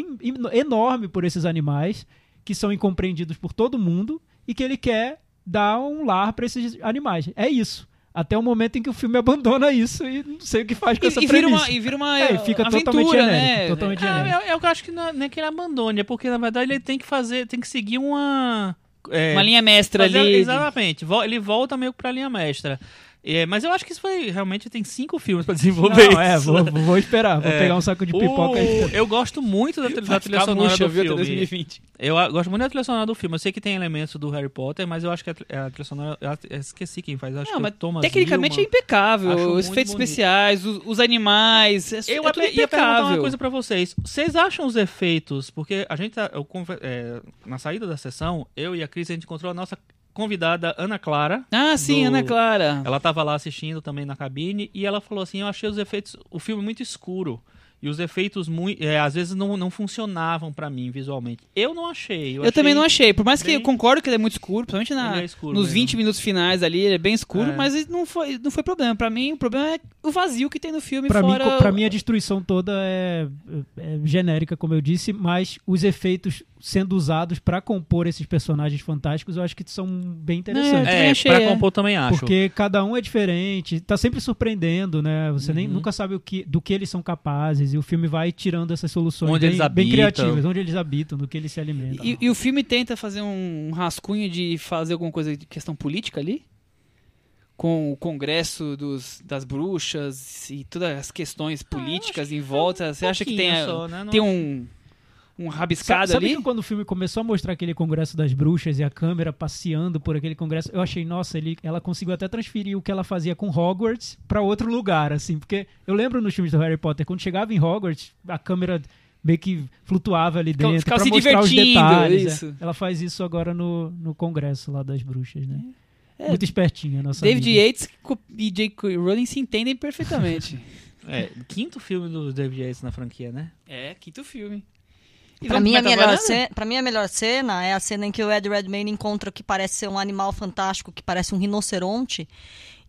enorme por esses animais que são incompreendidos por todo mundo e que ele quer dar um lar para esses animais. É isso. Até o momento em que o filme abandona isso e não sei o que faz com essa E, e vira premissa. uma, e vira uma É, e fica aventura, totalmente genérico, né? totalmente Ah, genérico. eu, eu acho que não, é nem que ele abandone, é porque na verdade ele tem que fazer, tem que seguir uma. é, Uma linha mestra fazer- ali. Exatamente, ele volta meio pra linha mestra. É, mas eu acho que isso foi. Realmente tem cinco filmes pra desenvolver. Não, é, isso. vou, vou esperar, vou É. pegar um saco de pipoca aí. O- Eu gosto muito da, da trilha sonora do viu, filme. 2020. Eu ah, gosto muito da trilha sonora do filme. Eu sei que tem elementos do Harry Potter, mas eu acho que a, a trilha sonora. Eu eu esqueci quem faz. Acho Não, que mas é o Thomas Tecnicamente é impecável. Os efeitos bonito. especiais, os, os animais. É, Eu é até tudo ia perguntar uma impecável. coisa pra vocês. Vocês acham os efeitos? Porque a gente, tá- eu é, na saída da sessão, eu e a Cris, a gente encontrou a nossa convidada Ana Clara. Ah, sim, do- Ana Clara. Ela tava lá assistindo também na cabine e ela falou assim: Eu achei os efeitos, o filme muito escuro. E os efeitos, mui- é, às vezes, não, não funcionavam pra mim visualmente. Eu não achei. Eu, também não achei. Por mais que bem- eu concordo que ele é muito escuro, principalmente na, é escuro nos mesmo. 20 minutos finais ali, ele é bem escuro, É. mas não foi, não foi problema. Pra mim, o problema é o vazio que tem no filme Pra mim, fora... co- pra mim, a destruição toda é, é genérica, como eu disse, mas os efeitos sendo usados pra compor esses personagens fantásticos, eu acho que são bem interessantes. também É, achei, pra é. compor também acho. Porque cada um é diferente, tá sempre surpreendendo, né? Você nem, Uhum. nunca sabe o que, do que eles são capazes, e o filme vai tirando essas soluções Onde bem, eles bem criativas, onde eles habitam, do que eles se alimentam. E, e o filme tenta fazer um rascunho de fazer alguma coisa de questão política ali? Com o congresso dos, das bruxas e todas as questões políticas em volta. Você acha que tem, só, né? Tem um, um Sabe, rabiscado sabe ali? que quando o filme começou a mostrar aquele congresso das bruxas e a câmera passeando por aquele congresso, eu achei, nossa, ele, ela conseguiu até transferir o que ela fazia com Hogwarts pra outro lugar, assim, porque eu lembro nos filmes do Harry Potter, quando chegava em Hogwarts, a câmera meio que flutuava ali dentro ficava pra se mostrar os divertindo, detalhes. é. isso. Ela faz isso agora no, no congresso lá das bruxas, né? É. Muito espertinha a nossa David amiga. Yates e J.K. Rowling se entendem perfeitamente. É, quinto filme do David Yates na franquia, né? é, quinto filme. Pra mim, a melhor cena, pra mim, a melhor cena é a cena em que o Ed Redmayne encontra o que parece ser um animal fantástico, que parece um rinoceronte.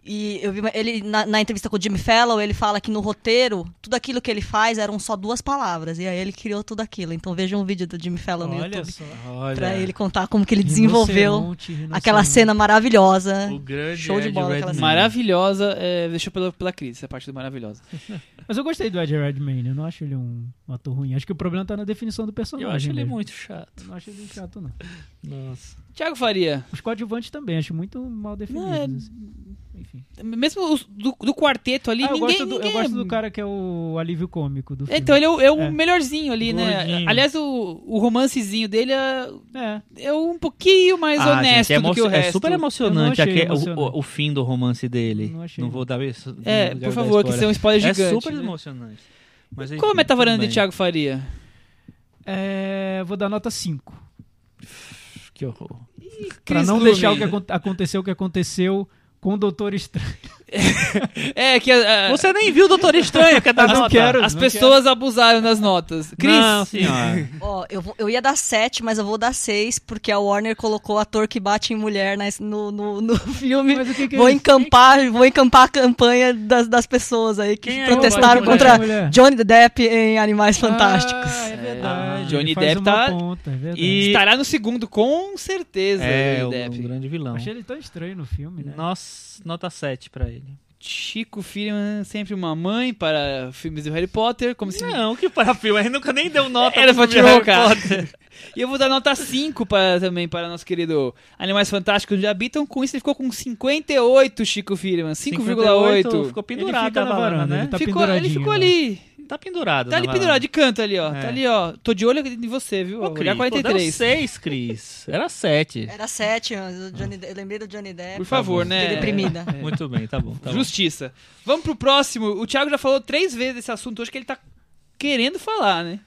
E eu vi ele na, na entrevista com o Jimmy Fallon, ele fala que no roteiro, tudo aquilo que ele faz eram só duas palavras. E aí ele criou tudo aquilo. Então veja um vídeo do Jimmy Fallon no Olha YouTube só. Olha, pra ele contar como que ele desenvolveu Rinoceronte, rinoceronte. aquela cena maravilhosa. o grande Show de Ed bola aquela Redmayne. cena. Maravilhosa, é, deixou pela, pela crise, essa parte do maravilhosa. Mas eu gostei do Ed Redmayne, eu não acho ele um, um ator ruim. Acho que o problema tá na definição do personagem. Eu acho ele mesmo. muito chato. Eu não acho ele chato, não. Nossa. Tiago Faria, Os coadjuvantes também, acho muito mal definidos. Não, é- assim. Enfim. mesmo os do, do quarteto ali, Ah, eu, ninguém, gosto do, eu ninguém gosto é- do cara que é o alívio cômico do filme. Então, ele é o, é o É. melhorzinho ali, né? Gordinho. Aliás, o, o romancezinho dele é, É. é um pouquinho mais Ah, honesto gente, é, do que o é resto. super Eu não emocionante, achei aque- o- emocionante. O, o fim do romance dele. Não Não, vou dar isso. É, por favor, que isso é um spoiler É gigante. super né? emocionante. Mas, Qual a enfim, metavaranda de. Thiago Faria? É, vou dar nota 5. Que horror. Pra não Lume. deixar o que acon- aconteceu o que aconteceu com o Doutor Estranho. É, que a- a- Você nem viu o Doutor Estranho, dar Eu não nota? quero. as pessoas abusaram das notas. Cris, Não, senhora. Ó, eu, vou- eu ia dar 7, mas eu vou dar 6, porque a Warner colocou ator que bate em mulher nas- no, no, no filme. Mas o que que é vou encampar, vou encampar a campanha das, das pessoas aí que Quem é protestaram que em contra mulher? Johnny Depp em Animais Fantásticos. Ah, é verdade. Johnny Depp tá- Ponta, é. E- estará no segundo, com certeza. É, Johnny o, Depp. o grande vilão. Achei ele tão estranho no filme, né? Nossa, nota 7 pra ele. Chico Firman, sempre uma mãe para filmes do Harry Potter, como se Não, que para filme, gente nunca nem deu nota Era filme tirar o Harry cara. Potter. E eu vou dar nota 5 para, também para nosso querido Animais Fantásticos onde habitam. Com isso ele ficou com 58, Chico Firman. 5,8. Ficou Ele pendurado fica na na varanda, varanda, né? ele tá ficou, ele ficou né? ali. Tá pendurado. Tá ali pendurado, de canto ali, ó. É. Tá ali, ó. Tô de olho em você, viu? Ô, Olhar Cris, pô, 43. deu 6, Cris. Era 7. Era 7, eu lembrei do Johnny Depp. Por favor, bom. né? Fiquei deprimida. Muito bem, tá bom. Tá bom. Justiça. Vamos pro próximo. O Thiago já falou três vezes desse assunto hoje que ele tá querendo falar, né?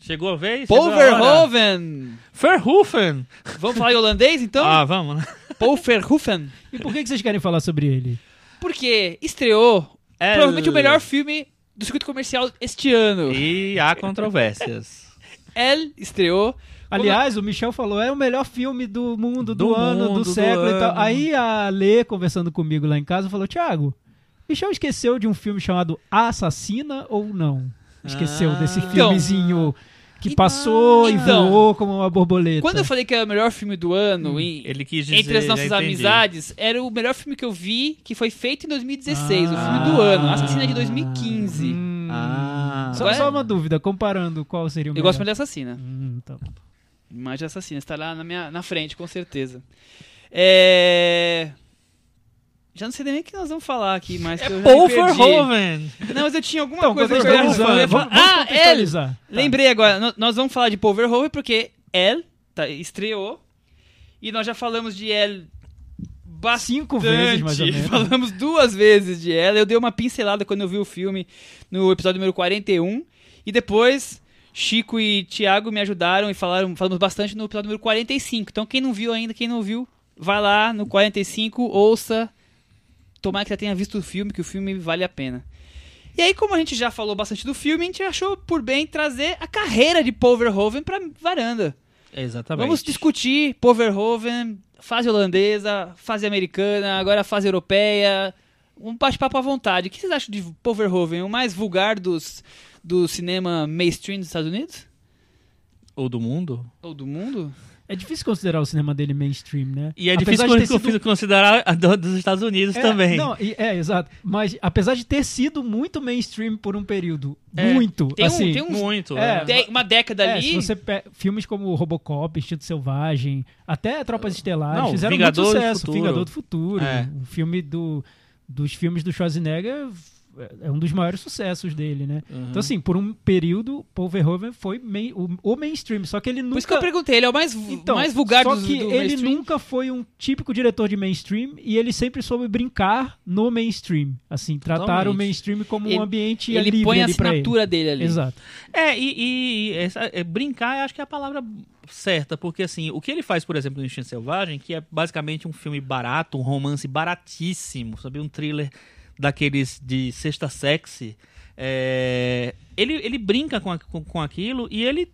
Chegou a vez? Paul? Verhoeven. Verhoeven. Vamos falar em holandês, então? Ah, vamos, né? Paul Verhoeven. E por que que vocês querem falar sobre ele? Porque estreou É, provavelmente o melhor filme do circuito comercial este ano. E há controvérsias. Elle estreou. Aliás, o Michel falou, é o melhor filme do mundo, do, Do ano, mundo, do do século e tal. ano. Aí a Lê, conversando comigo lá em casa, falou, Thiago, Michel esqueceu de um filme chamado A Assassina ou não? Esqueceu Ah. desse Então. Que passou Então. e voou como uma borboleta. Quando eu falei que era o melhor filme do ano, em- Ele quis dizer, entre as nossas amizades, era o melhor filme que eu vi, que foi feito em 2016, o Ah. filme do ano. Assassina de 2015. Hum. Ah. Só, Agora- só uma dúvida, comparando qual seria o Eu melhor. gosto muito de Assassina. Hum, tá. Imagem de Assassina, está lá na, minha, na frente, com certeza. É... Já não sei nem o que nós vamos falar aqui, mas já Paul. Verhoeven. Não, mas eu tinha alguma Então, coisa que eu ia falar. vamos, Ah, contextualizar. Tá. Lembrei agora, nós vamos falar de Paul Verhoeven porque Elle tá, estreou e nós já falamos de Elle bastante. Cinco vezes, mais ou menos. Falamos duas vezes de Elle. Eu dei uma pincelada quando eu vi o filme no episódio número 41 e depois Chico e Thiago me ajudaram e falaram, falamos bastante no episódio número 45. Então quem não viu ainda, quem não viu, vai lá no 45, ouça. Tomara que já tenha visto o filme, que o filme vale a pena. E aí, como a gente já falou bastante do filme, a gente achou por bem trazer a carreira de Paul Verhoeven pra varanda. Exatamente. Vamos discutir Paul Verhoeven, fase holandesa, fase americana, agora fase europeia. Um bate-papo à vontade. O que vocês acham de Paul Verhoeven? O mais vulgar dos, do cinema mainstream dos Estados Unidos? Ou do mundo. Ou do mundo? É difícil considerar o cinema dele mainstream, né? E é Apesar difícil de ter con- sido- considerar a do- dos Estados Unidos É, também. Não, e- é, exato. Mas apesar de ter sido muito mainstream por um período, É, muito, Tem, assim... um, tem uns- Muito. É, de- uma década é, ali. se você pe- filmes como Robocop, Instinto Selvagem, até Tropas Estelares Não, fizeram Vingador muito do sucesso. Futuro. Vingador do Futuro, É. um filme do, dos filmes do Schwarzenegger é um dos maiores sucessos dele, né? Uhum. Então assim, por um período, Paul Verhoeven foi main- o, o mainstream, só que ele nunca Por isso que eu perguntei, ele é o mais, Então, mais vulgar só dos, que do ele mainstream? nunca foi um típico diretor de mainstream e ele sempre soube brincar no mainstream, assim, tratar Totalmente. o mainstream como Ele- um ambiente Ele livre põe a assinatura dele ali. Exato. É, e, e- essa- é, brincar eu acho que é a palavra certa, porque assim, o que ele faz, por exemplo, no Instinto Selvagem, que é basicamente um filme barato, um romance baratíssimo, sabe? Um thriller daqueles de sexta sexy. é, ele, ele brinca com, a- com, com aquilo e ele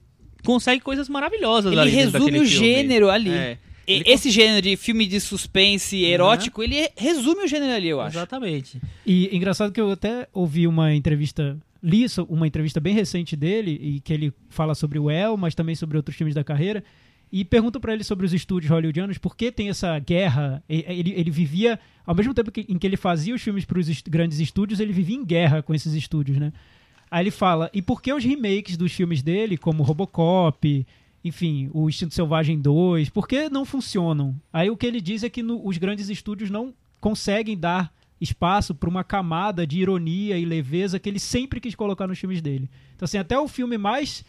consegue coisas maravilhosas Ele ali dentro resume daquele o filme. gênero ali. É. esse gênero de filme de suspense erótico, ele resume o gênero ali, eu acho. Exatamente. E engraçado que eu até ouvi uma entrevista, li uma entrevista bem recente dele, e que ele fala sobre o El, mas também sobre outros filmes da carreira, e perguntam pra ele sobre os estúdios hollywoodianos, por que tem essa guerra, ele, ele vivia, ao mesmo tempo que, em que ele fazia os filmes para os grandes estúdios, ele vivia em guerra com esses estúdios, né? Aí ele fala, e por que os remakes dos filmes dele, como Robocop, enfim, o Instinto Selvagem 2, por que não funcionam? Aí o que ele diz é que no- os grandes estúdios não conseguem dar espaço para uma camada de ironia e leveza que ele sempre quis colocar nos filmes dele. Então assim, até o filme mais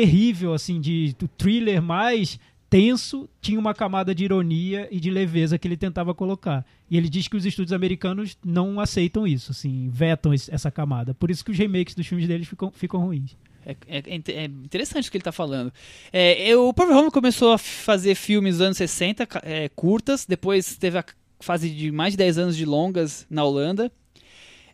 terrível assim de thriller mais tenso tinha uma camada de ironia e de leveza que ele tentava colocar. E ele diz que os estúdios americanos não aceitam isso, assim, vetam esse- essa camada. Por isso que os remakes dos filmes deles ficam, ficam ruins. É, é- é é interessante o que ele tá falando. É, eu- o Power Home começou a fazer filmes nos anos 60, ca- é, curtas, depois teve a fase de mais de 10 anos de longas na Holanda.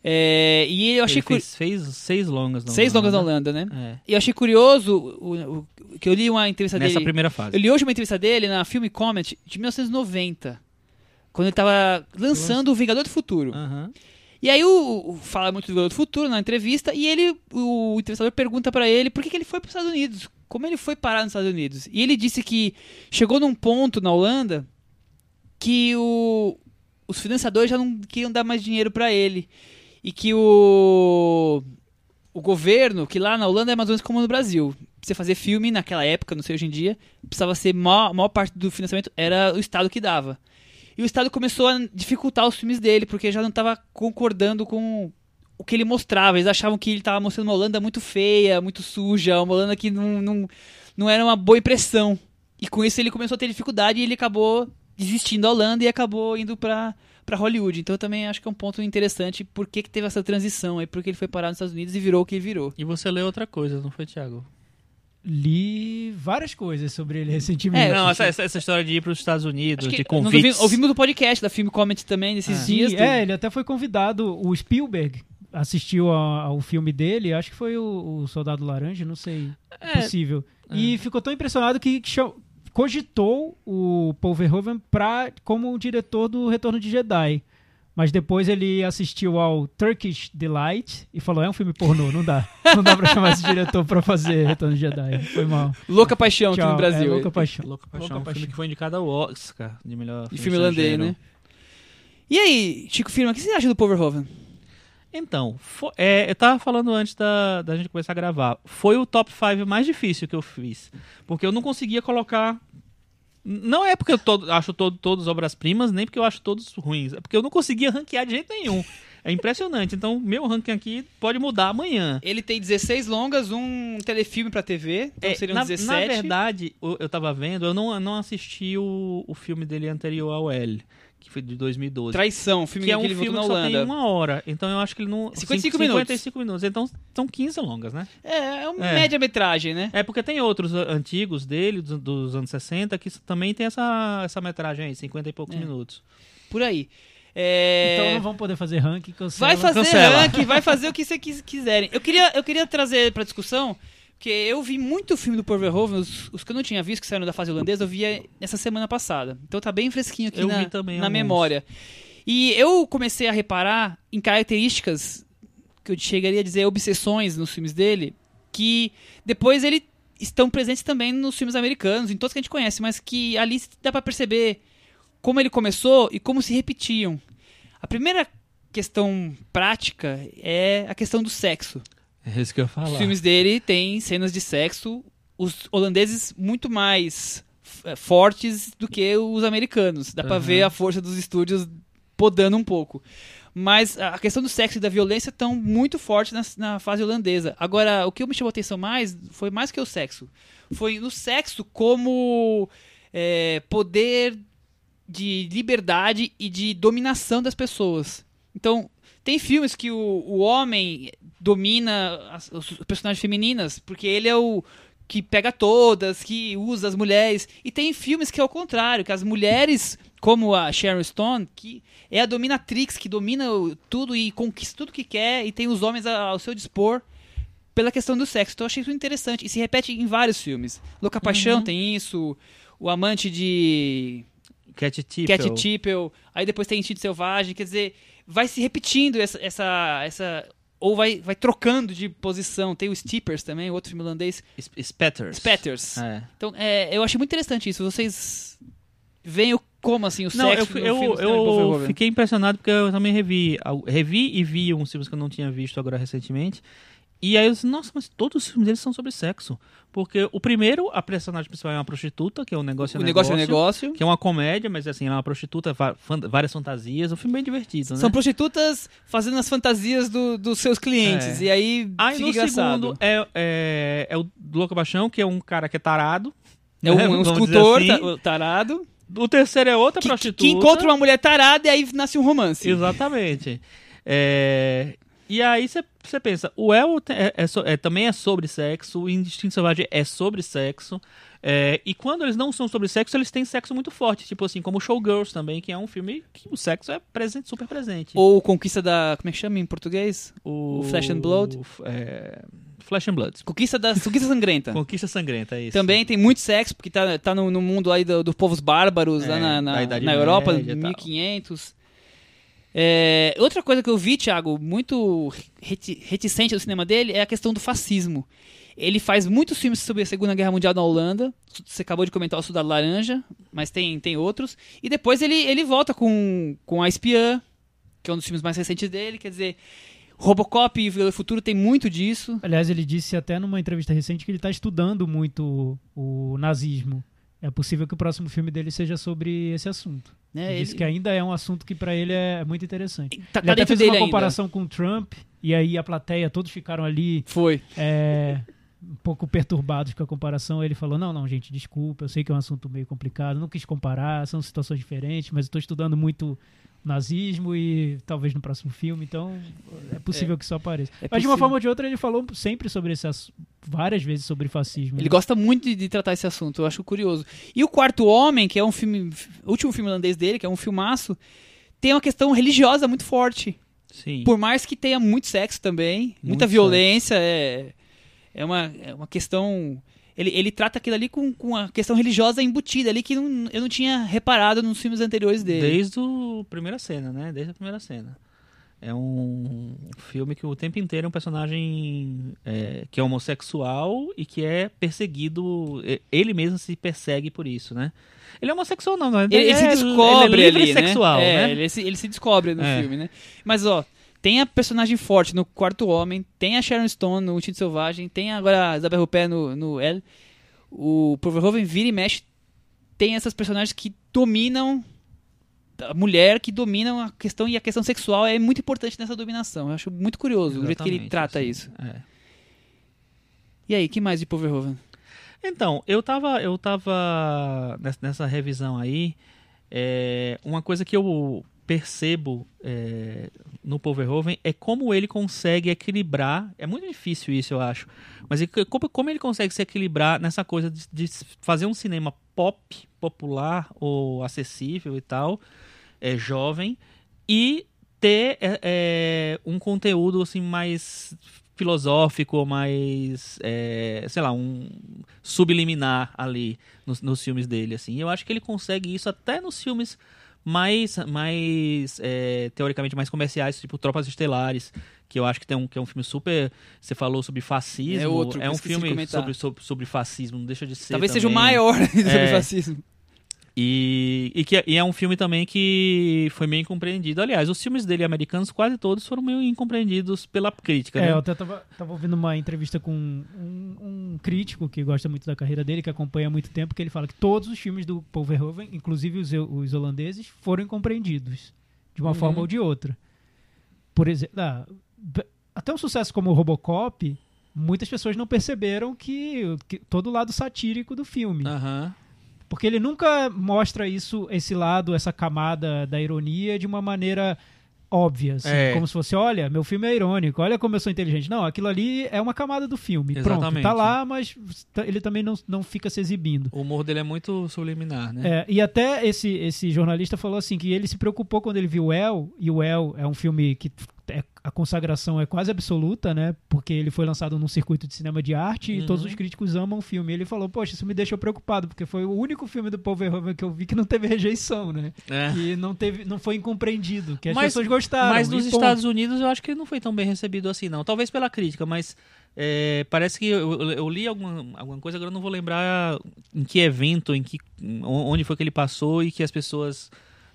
É, e eu achei Ele cu- fez, fez seis longas. na seis longas na Holanda. Né? É. E eu achei curioso o, o- que eu li uma entrevista Nessa dele. primeira fase. Eu li hoje uma entrevista dele na Film Comment de 1990, quando ele tava lançando o Vingador do Futuro. Aham. E aí o, o- fala muito do Vingador do Futuro na entrevista e ele o, entrevistador pergunta pra ele por que, que ele foi para os Estados Unidos, como ele foi parar nos Estados Unidos. E ele disse que chegou num ponto na Holanda que o, os financiadores já não queriam dar mais dinheiro pra ele e que o o governo, que lá na Holanda é mais ou menos como no Brasil, pra você fazer filme naquela época, não sei hoje em dia, precisava ser maior, maior parte do financiamento era o Estado que dava. E o Estado começou a dificultar os filmes dele, porque já não estava concordando com o que ele mostrava. Eles achavam que ele estava mostrando uma Holanda muito feia, muito suja, uma Holanda que não, não, não era uma boa impressão. E com isso ele começou a ter dificuldade e ele acabou desistindo da Holanda e acabou indo para para Hollywood. Então eu também acho que é um ponto interessante por que, que teve essa transição aí, porque ele foi parar nos Estados Unidos e virou o que ele virou. E você leu outra coisa, não foi, Thiago? Li várias coisas sobre ele recentemente. É, não, essa, essa, essa história de ir para os Estados Unidos, de que convites. ouvi- ouvimos do podcast da Film Comment também nesses Sim, dias. é, ele até foi convidado, o Spielberg assistiu ao filme dele, acho que foi o, o Soldado Laranja, não sei, É, possível. E ficou tão impressionado que cham- cogitou o Paul Verhoeven pra, como o diretor do Retorno de Jedi. Mas depois ele assistiu ao Turkish Delight e falou: é um filme pornô, não dá. Não dá pra chamar esse diretor pra fazer Retorno de Jedi. Foi mal. Louca Paixão aqui Tchau. no Brasil. É, Louca Paixão. Louca Paixão, Louca um filme Paixão. que foi indicado ao Oscar de melhor De filme holandês, estrangeiro. né? E aí, Chico Firma, o que você acha do Paul Verhoeven? Então, fo- é, eu tava falando antes da, da gente começar a gravar. Foi o top 5 mais difícil que eu fiz. Porque eu não conseguia colocar. Não é porque eu todo- acho todo, todos obras-primas, nem porque eu acho todos ruins. É porque eu não conseguia ranquear de jeito nenhum. É impressionante. Então, meu ranking aqui pode mudar amanhã. Ele tem 16 longas, um telefilme pra TV, então É, seriam na, 17. na verdade, o- eu tava vendo, eu não, eu não assisti o, o filme dele anterior ao L, que foi de 2012. Traição, filme que é um ele filme que só tem uma hora. Então eu acho que ele não. 55 cin- minutos. 55 minutos. Então são 15 longas, né? É, é uma É. média-metragem, né? É porque tem outros a- antigos dele, dos, dos anos 60, que também tem essa, essa metragem aí, 50 e poucos É. minutos. Por aí. É... Então não vão poder fazer ranking. cancela. Vai fazer Cancela. ranking, vai fazer o que vocês quis- quiserem. Eu queria, eu queria trazer pra discussão, porque eu vi muito filme do Paul Verhoeven, os, os que eu não tinha visto, que saíram da fase holandesa, eu via essa semana passada. Então tá bem fresquinho aqui Eu na, também na memória. E eu comecei a reparar em características, que eu chegaria a dizer obsessões nos filmes dele, que depois ele estão presentes também nos filmes americanos, em todos que a gente conhece, mas que ali dá pra perceber como ele começou e como se repetiam. A primeira questão prática é a questão do sexo. É isso que eu ia falar. Os filmes dele têm cenas de sexo, os holandeses muito mais f- fortes do que os americanos. Dá pra Aham. ver a força dos estúdios podando um pouco. Mas a questão do sexo e da violência estão muito fortes na, na fase holandesa. Agora, o que me chamou a atenção mais foi mais que o sexo. Foi no sexo como é, poder de liberdade e de dominação das pessoas. Então, tem filmes que o, o homem domina as, os personagens femininas, porque ele é o que pega todas, que usa as mulheres. E tem filmes que é o contrário, que as mulheres, como a Sharon Stone, que é a dominatrix, que domina tudo e conquista tudo que quer, e tem os homens ao seu dispor pela questão do sexo. Então eu achei isso interessante. E se repete em vários filmes. Louca Paixão tem isso. o amante de Cat Tippel. Cat Tippel, aí depois tem Instinto Selvagem, quer dizer, vai se repetindo essa, essa, essa ou vai, vai trocando de posição. Tem o Steepers também, outro filme holandês, S- Spatters. Spatters. É. Então, é, eu achei muito interessante isso. Vocês veem o- como assim o Não, eu, sexo eu, filme do eu Stanley Poverhoven? fiquei impressionado porque eu também revi, revi e vi uns filmes que eu não tinha visto agora recentemente. E aí eu disse, nossa, mas todos os filmes deles são sobre sexo. Porque o primeiro, a personagem principal é uma prostituta, que é um negócio O é negócio é negócio. Que é uma comédia, mas assim, ela é uma prostituta, várias fantasias. Um filme bem divertido, né? São prostitutas fazendo as fantasias do- dos seus clientes. É. E aí Aí no engraçado. segundo é, é, é o Louco Baixão, que é um cara que é tarado. É um, né? um escultor assim. ta- o tarado O terceiro é outra que, prostituta. que encontra uma mulher tarada e aí nasce um romance. Exatamente. É, E aí você pensa, o El é, é é- também é sobre sexo, o Instinto Selvagem é sobre sexo. é, e quando eles não são sobre sexo, eles têm sexo muito forte. Tipo assim, como Showgirls também, que é um filme que o sexo é presente, super presente. Ou Conquista da. Como é que chama em português? O, Flesh and Blood. É, Flesh and Blood. Conquista da Conquista Sangrenta. Conquista Sangrenta, é isso. Também tem muito sexo, porque tá, tá no, no mundo aí do- dos povos bárbaros, lá na, na, na Europa, Média e tal. 1500. É, outra coisa que eu vi, Thiago, muito reti- reticente no cinema dele é a questão do fascismo. Ele faz muitos filmes sobre a Segunda Guerra Mundial na Holanda. Você acabou de comentar o Soldado Laranja, mas tem, tem outros. E depois ele, ele volta com, com A Espiã, que é um dos filmes mais recentes dele. Quer dizer, Robocop e Vingador do Futuro tem muito disso. Aliás, ele disse até numa entrevista recente que ele está estudando muito o nazismo. É possível que o próximo filme dele seja sobre esse assunto. Né? ele Ele- disse que ainda é um assunto que para ele é muito interessante. tá, ele tá até dentro fez uma ainda. comparação com o Trump e aí a plateia, todos ficaram ali Foi. é, um pouco perturbados com a comparação. Ele falou: Não, não, gente, desculpa, eu sei que é um assunto meio complicado, não quis comparar, são situações diferentes, mas eu estou estudando muito nazismo e talvez no próximo filme, então é possível que isso apareça. É mas de uma forma ou de outra, ele falou sempre sobre esse assunto, várias vezes sobre fascismo. Ele né? gosta muito de, de tratar esse assunto, eu acho curioso. E o Quarto Homem, que é um filme, o último filme holandês dele, que é um filmaço, tem uma questão religiosa muito forte. Sim. Por mais que tenha muito sexo também, muita Muito violência, é, é, uma, é uma questão. Ele, ele trata aquilo ali com, com a questão religiosa embutida ali que não- eu não tinha reparado nos filmes anteriores dele. Desde a primeira cena, né? Desde a primeira cena. É um filme que o tempo inteiro é um personagem é, que é homossexual e que é perseguido. Ele mesmo se persegue por isso, né? Ele é homossexual, não, não é? Ele, ele se é- descobre ele é livre ali, sexual, né? É, né? Ele, se, ele se descobre no É. filme, né? Mas, ó, tem a personagem forte no Quarto Homem, tem a Sharon Stone no Instinto Selvagem, tem agora a Isabelle Huppert no, no L. O Verhoeven vira e mexe, tem essas personagens que dominam a mulher que dominam a questão e a questão sexual é muito importante nessa dominação. Eu acho muito curioso o jeito que ele Exatamente, trata assim, isso. é. E aí, que mais de Paul Verhoeven? Então, eu tava, eu tava nessa, nessa revisão aí, é, uma coisa que eu percebo é, no Paul Verhoeven é como ele consegue equilibrar, é muito difícil isso eu acho, mas como, como ele consegue se equilibrar nessa coisa de, de fazer um cinema pop, popular ou acessível e tal, é, jovem, e ter é, é, um conteúdo assim mais filosófico, mais, é, sei lá, um subliminar ali nos, nos filmes dele, assim. Eu acho que ele consegue isso até nos filmes mais, mais é, teoricamente mais comerciais, tipo Tropas Estelares, que eu acho que tem um que é um filme super. Você falou sobre fascismo, É outro é um filme sobre, sobre, sobre fascismo, não deixa de ser. Talvez seja o também. maior sobre É. fascismo. E, e, que, é- e é um filme também que foi meio incompreendido. Aliás, os filmes dele americanos, quase todos, foram meio incompreendidos pela crítica. É, né? eu até tava, tava ouvindo uma entrevista com um, um crítico que gosta muito da carreira dele, que acompanha há muito tempo, que ele fala que todos os filmes do Paul Verhoeven, inclusive os, os holandeses, foram incompreendidos de uma Uhum. forma ou de outra. Por exemplo, ah, até um sucesso como o Robocop, muitas pessoas não perceberam que, que todo o lado satírico do filme. Aham. Porque ele nunca mostra isso, esse lado, essa camada da ironia de uma maneira óbvia, assim, É. como se fosse, olha, meu filme é irônico, olha como eu sou inteligente. Não, aquilo ali é uma camada do filme. Pronto, Exatamente. tá lá, mas tá- ele também não, não fica se exibindo. O humor dele é muito subliminar, né? É, e até esse, esse jornalista falou assim que ele se preocupou quando ele viu o El, e o El é um filme que a consagração é quase absoluta, né? Porque ele foi lançado num circuito de cinema de arte e Uhum. todos os críticos amam o filme. E ele falou, poxa, isso me deixou preocupado, porque foi o único filme do Paul Verhoeven que eu vi que não teve rejeição, né? É. Que não, teve, não foi incompreendido, que as Mas- pessoas gostaram. Mas e nos ponto. Estados Unidos eu acho que ele não foi tão bem recebido assim, não. Talvez pela crítica, mas é, parece que eu, eu- li alguma, alguma coisa, agora eu não vou lembrar em que evento, em que, onde foi que ele passou e que as pessoas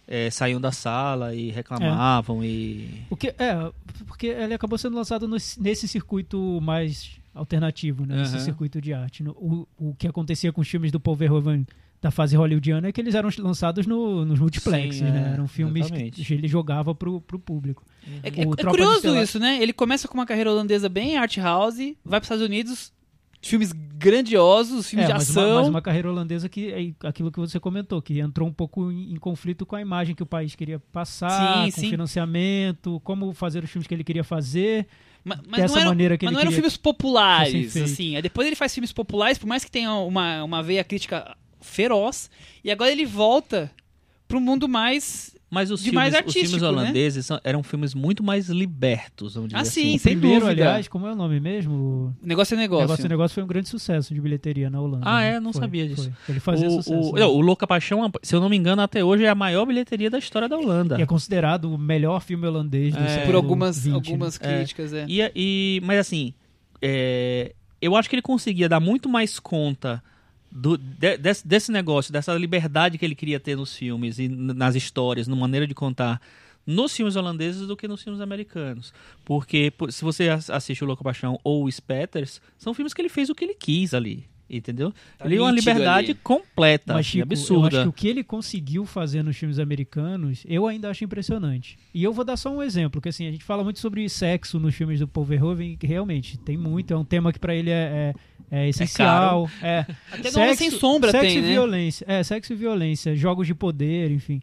é, saíam da sala e reclamavam e... O que, é, porque ele acabou sendo lançado no- nesse circuito mais alternativo, né? Nesse circuito de arte. No- o, o que acontecia com os filmes do Paul Verhoeven da fase hollywoodiana é que eles eram lançados no, nos multiplexes, Sim, né? é, Eram filmes exatamente. que ele jogava pro, pro público. É, O é- é de curioso Estelar- isso, né? Ele começa com uma carreira holandesa bem art house, vai para os Estados Unidos, filmes grandiosos, filmes É, de mas, uma, ação. mas uma carreira holandesa que é aquilo que você comentou, que entrou um pouco em, em conflito com a imagem que o país queria passar, Sim, com sim. financiamento, como fazer os filmes que ele queria fazer. Ma- Mas, dessa não eram, maneira que mas ele não eram filmes populares, assim. Aí Depois ele faz filmes populares, por mais que tenha uma, uma veia crítica feroz. E agora ele volta pro mundo mais. Mas os De filmes, mais os filmes né? holandeses são- eram filmes muito mais libertos, vamos dizer Ah, assim. sim, o sem primeiro, dúvida. aliás, como é o nome mesmo? Negócio é negócio. Negócio é Negócio foi um grande sucesso de bilheteria na Holanda. Ah, né? é? Não Foi, sabia disso. foi. Ele fazia o, sucesso. o, né? não, o Louca Paixão, se eu não me engano, até hoje é a maior bilheteria da história da Holanda. E é considerado o melhor filme holandês do É. século Por algumas, 20, né? algumas É. críticas, é. E, e- mas assim, é, eu acho que ele conseguia dar muito mais conta do- de- desse, desse negócio, dessa liberdade que ele queria ter nos filmes e nas histórias, na maneira de contar nos filmes holandeses do que nos filmes americanos. Porque se você as- assiste o Louco Paixão ou o Spetters, são filmes que ele fez o que ele quis ali. Entendeu? Tá ele é uma liberdade ali. completa, Mas, Chico, eu absurda. acho que o que ele conseguiu fazer nos filmes americanos, eu ainda acho impressionante. E eu vou dar só um exemplo, que assim, a gente fala muito sobre sexo nos filmes do Paul Verhoeven, que realmente tem muito, é um tema que pra ele é, é, é essencial. É, Até Homem Sem Sombra sexo tem, e né? violência. É, sexo e violência, jogos de poder, enfim.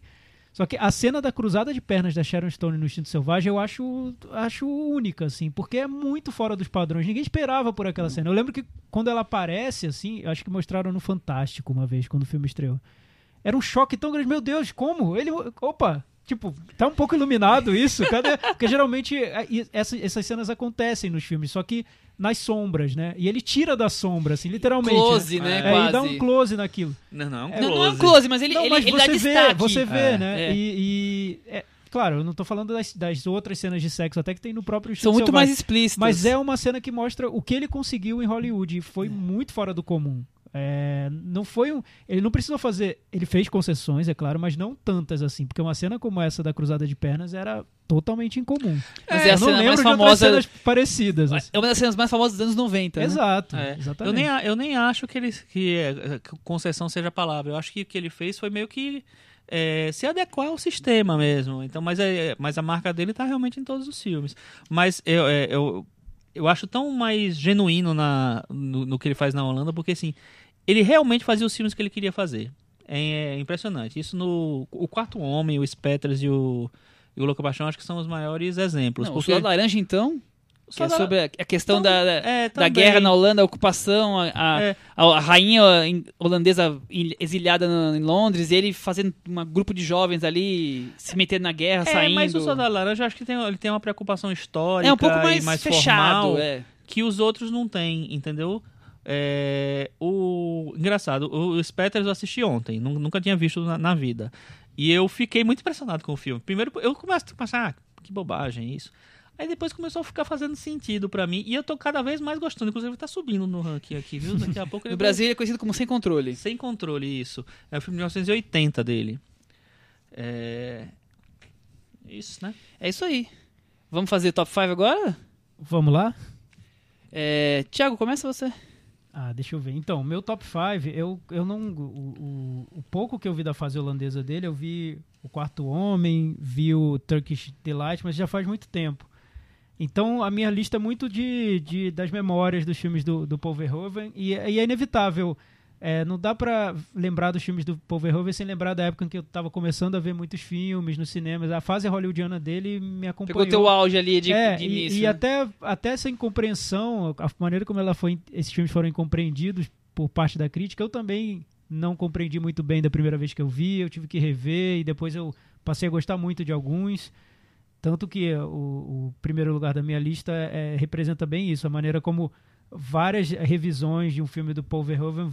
Só que a cena da cruzada de pernas da Sharon Stone no Instinto Selvagem eu acho, acho única, assim, porque é muito fora dos padrões. Ninguém esperava por aquela cena. Eu lembro que quando ela aparece, assim, acho que mostraram no Fantástico uma vez, quando o filme estreou. Era um choque tão grande. Meu Deus, como? Ele. Opa! Tipo, tá um pouco iluminado isso. Cadê? Porque geralmente é, essa- essas cenas acontecem nos filmes, só que nas sombras, né? E ele tira da sombra, assim, literalmente. Close, né? né? É, quase. e dá um close naquilo. Não, não, É, Não, não é um close. close, mas ele, Não, ele, mas ele você dá vê, destaque. você vê, É, né? é. E, e- é, claro, eu não tô falando das, das outras cenas de sexo, até que tem no próprio São muito mais Selvagem. explícitas. Mas é uma cena que mostra o que ele conseguiu em Hollywood. e Foi muito fora do comum. É, não foi um. Ele não precisou fazer. Ele fez concessões, é claro, mas não tantas assim. Porque uma cena como essa da Cruzada de Pernas era totalmente incomum. Mas eu é a não lembro mais de famosa. cenas parecidas. assim. É uma das cenas mais famosas dos anos 90. né? Exato. É. Eu Exatamente. nem, a- eu nem acho que ele que, é, que concessão seja a palavra. Eu acho que o que ele fez foi meio que é, se adequar ao sistema mesmo. Então, mas, é, mas a marca dele tá realmente em todos os filmes. Mas eu, é, eu, eu acho tão mais genuíno na, no, no que ele faz na Holanda, porque assim, ele realmente fazia os filmes que ele queria fazer. É, é impressionante. Isso no o Quarto Homem, o Spetters e o, e o Louco Paixão, acho que são os maiores exemplos. Não, o porque Soldado Laranja, então, que é sobre a questão da, da, é, da guerra na Holanda, a ocupação, a, a, É. a- rainha holandesa il- exilhada no- em Londres, e ele fazendo um grupo de jovens ali se metendo na guerra, É, saindo. mas o Soldado Laranja acho que tem, ele tem uma preocupação histórica é um pouco mais, mais fechado. formal é. que os outros não têm, entendeu? É, o engraçado, o Spetters eu assisti ontem, nu- nunca tinha visto na, na vida. E eu fiquei muito impressionado com o filme. Primeiro, eu começo a pensar, ah, que bobagem isso. Aí depois começou a ficar fazendo sentido pra mim e eu tô cada vez mais gostando, inclusive tá subindo no ranking aqui, viu? Daqui a pouco ele No Brasil ele é conhecido como Sem Controle. sem controle isso. É o filme de 1980 dele. É isso, né? É isso aí. Vamos fazer top 5 agora? Vamos lá? É, Tiago, começa você. Ah, deixa eu ver. Então, meu top 5, eu, eu não. O, o, o pouco que eu vi da fase holandesa dele, eu vi O Quarto Homem, vi o Turkish Delight, mas já faz muito tempo. Então, a minha lista é muito de, de, das memórias dos filmes do, do Paul Verhoeven, e, e é inevitável. É, não dá pra lembrar dos filmes do Paul Verhoeven sem lembrar da época em que eu tava começando a ver muitos filmes nos cinemas. A fase hollywoodiana dele me acompanhou. Pegou teu auge ali de, É, de e- início. E, né? até, até essa incompreensão, a maneira como ela foi, esses filmes foram incompreendidos por parte da crítica, eu também não compreendi muito bem da primeira vez que eu vi, eu tive que rever e depois eu passei a gostar muito de alguns. Tanto que o, o primeiro lugar da minha lista é, representa bem isso, a maneira como várias revisões de um filme do Paul Verhoeven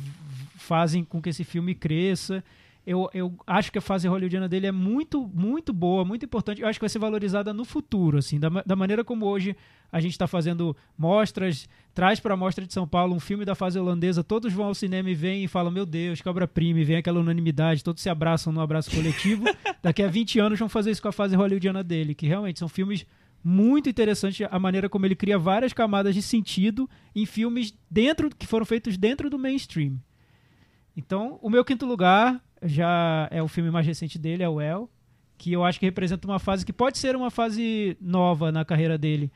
fazem com que esse filme cresça. Eu, eu acho que a fase hollywoodiana dele é muito, muito boa, muito importante. Eu acho que vai ser valorizada no futuro, assim, da, da maneira como hoje a gente está fazendo mostras, traz para a Mostra de São Paulo um filme da fase holandesa, todos vão ao cinema e vêm e falam, meu Deus, que obra-prima, e vem aquela unanimidade, todos se abraçam no abraço coletivo. Daqui a 20 anos vão fazer isso com a fase hollywoodiana dele, que realmente são filmes muito interessantes, a maneira como ele cria várias camadas de sentido em filmes dentro que foram feitos dentro do mainstream. Então, o meu quinto lugar já é o filme mais recente dele, é o El, que eu acho que representa uma fase que pode ser uma fase nova na carreira dele.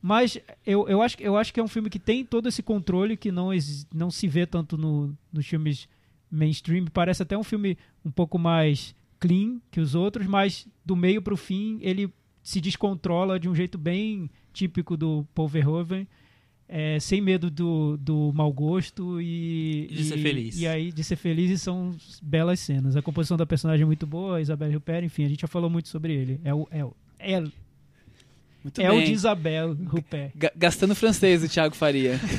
Mas eu, eu, acho, eu acho que é um filme que tem todo esse controle que não, não se vê tanto no, nos filmes mainstream. Parece até um filme um pouco mais clean que os outros, mas do meio para o fim ele se descontrola de um jeito bem típico do Paul Verhoeven. é, sem medo do, do mau gosto e, De ser e- feliz. E aí, de ser feliz e são belas cenas. A composição da personagem é muito boa, a Isabelle Huppert, enfim, a gente já falou muito sobre ele. É o, é o, é, Muito é o bem. de Isabelle Huppert. Ga- Gastando francês, o Thiago Faria.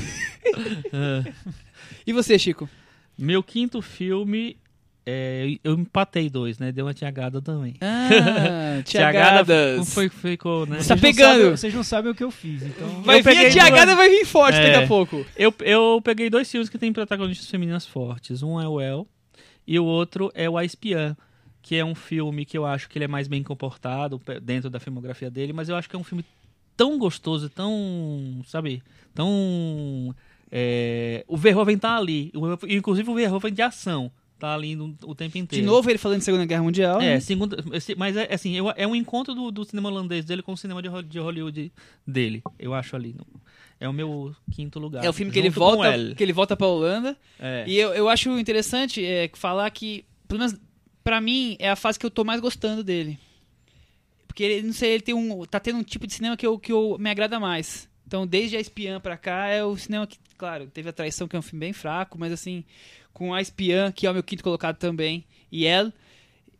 E você, Chico? Meu quinto filme, é, eu empatei dois, né? Deu uma tiagada também. Ah, Tiagada Tiagadas. foi, ficou, né? Tá Vocês não pegando. sabem- vocês não sabem o que eu fiz, então... Vai Eu vir a Tiagada, duas. vai vir forte É. daqui a pouco. Eu, eu peguei dois filmes que têm protagonistas femininas fortes. Um é o El e o outro é o A Espiã, que é um filme que eu acho que ele é mais bem comportado dentro da filmografia dele, mas eu acho que é um filme tão gostoso, tão, sabe, tão... é, o Verhoeven tá ali, o- inclusive o Verhoeven de ação tá ali o tempo De inteiro. novo ele falando de Segunda Guerra Mundial. É, né? segundo, esse- mas é assim, eu- é um encontro do, do cinema holandês dele com o cinema de, Ho- de Hollywood dele, eu acho ali. É o meu quinto lugar. É o filme que ele volta, que ele volta pra Holanda. É. E eu, eu acho interessante é, falar que, pelo menos pra mim, é a fase que eu tô mais gostando dele. Porque ele, não sei, ele tem um. tá tendo um tipo de cinema que eu, que eu me agrada mais. Então, desde a Espiã pra cá, é o cinema que, claro, teve a Traição, que é um filme bem fraco, mas assim, com a Espiã, que é o meu quinto colocado também, e El,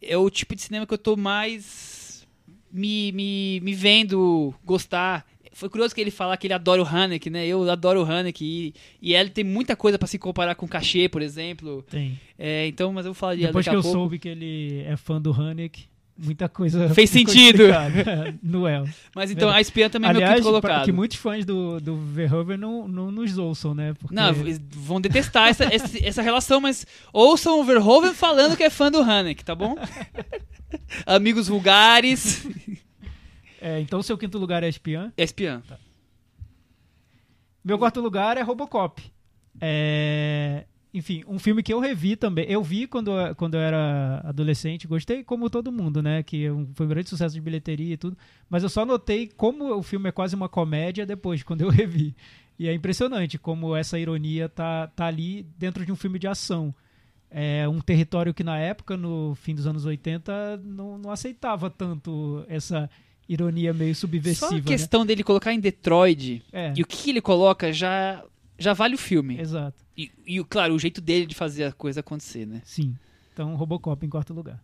é o tipo de cinema que eu tô mais me, me, me vendo gostar. Foi curioso que ele falar que ele adora o Haneke, né? Eu adoro o Haneke e, e ele tem muita coisa pra se comparar com o Cachê, por exemplo. Tem. É, então, mas eu vou falar de Depois que eu pouco. soube que ele é fã do Haneke, muita coisa Fez sentido. no El. Mas então, a Espiã também é meu Aliás, quinto pra- colocado. que muitos fãs do, do Verhoeven não, não nos ouçam, né? Porque Não, vão detestar essa, essa, essa relação, mas ouçam o Verhoeven falando que é fã do Haneke, tá bom? Amigos vulgares. É, então, seu quinto lugar é Espiã. Espiã. Meu quarto lugar é Robocop. É, Enfim, um filme que eu revi também. Eu vi quando, eu- quando eu era adolescente, gostei como todo mundo, né? Que foi um grande sucesso de bilheteria e tudo. Mas eu só notei como o filme é quase uma comédia depois, quando eu revi. E é impressionante como essa ironia tá, tá ali dentro de um filme de ação. É um território que na época, no fim dos anos 80, não, não aceitava tanto essa ironia meio subversiva. Só a né? questão dele colocar em Detroit É, e o que ele coloca já, já vale o filme. exato. E, e, claro, o jeito dele de fazer a coisa acontecer, né? Sim. Então, Robocop em quarto lugar.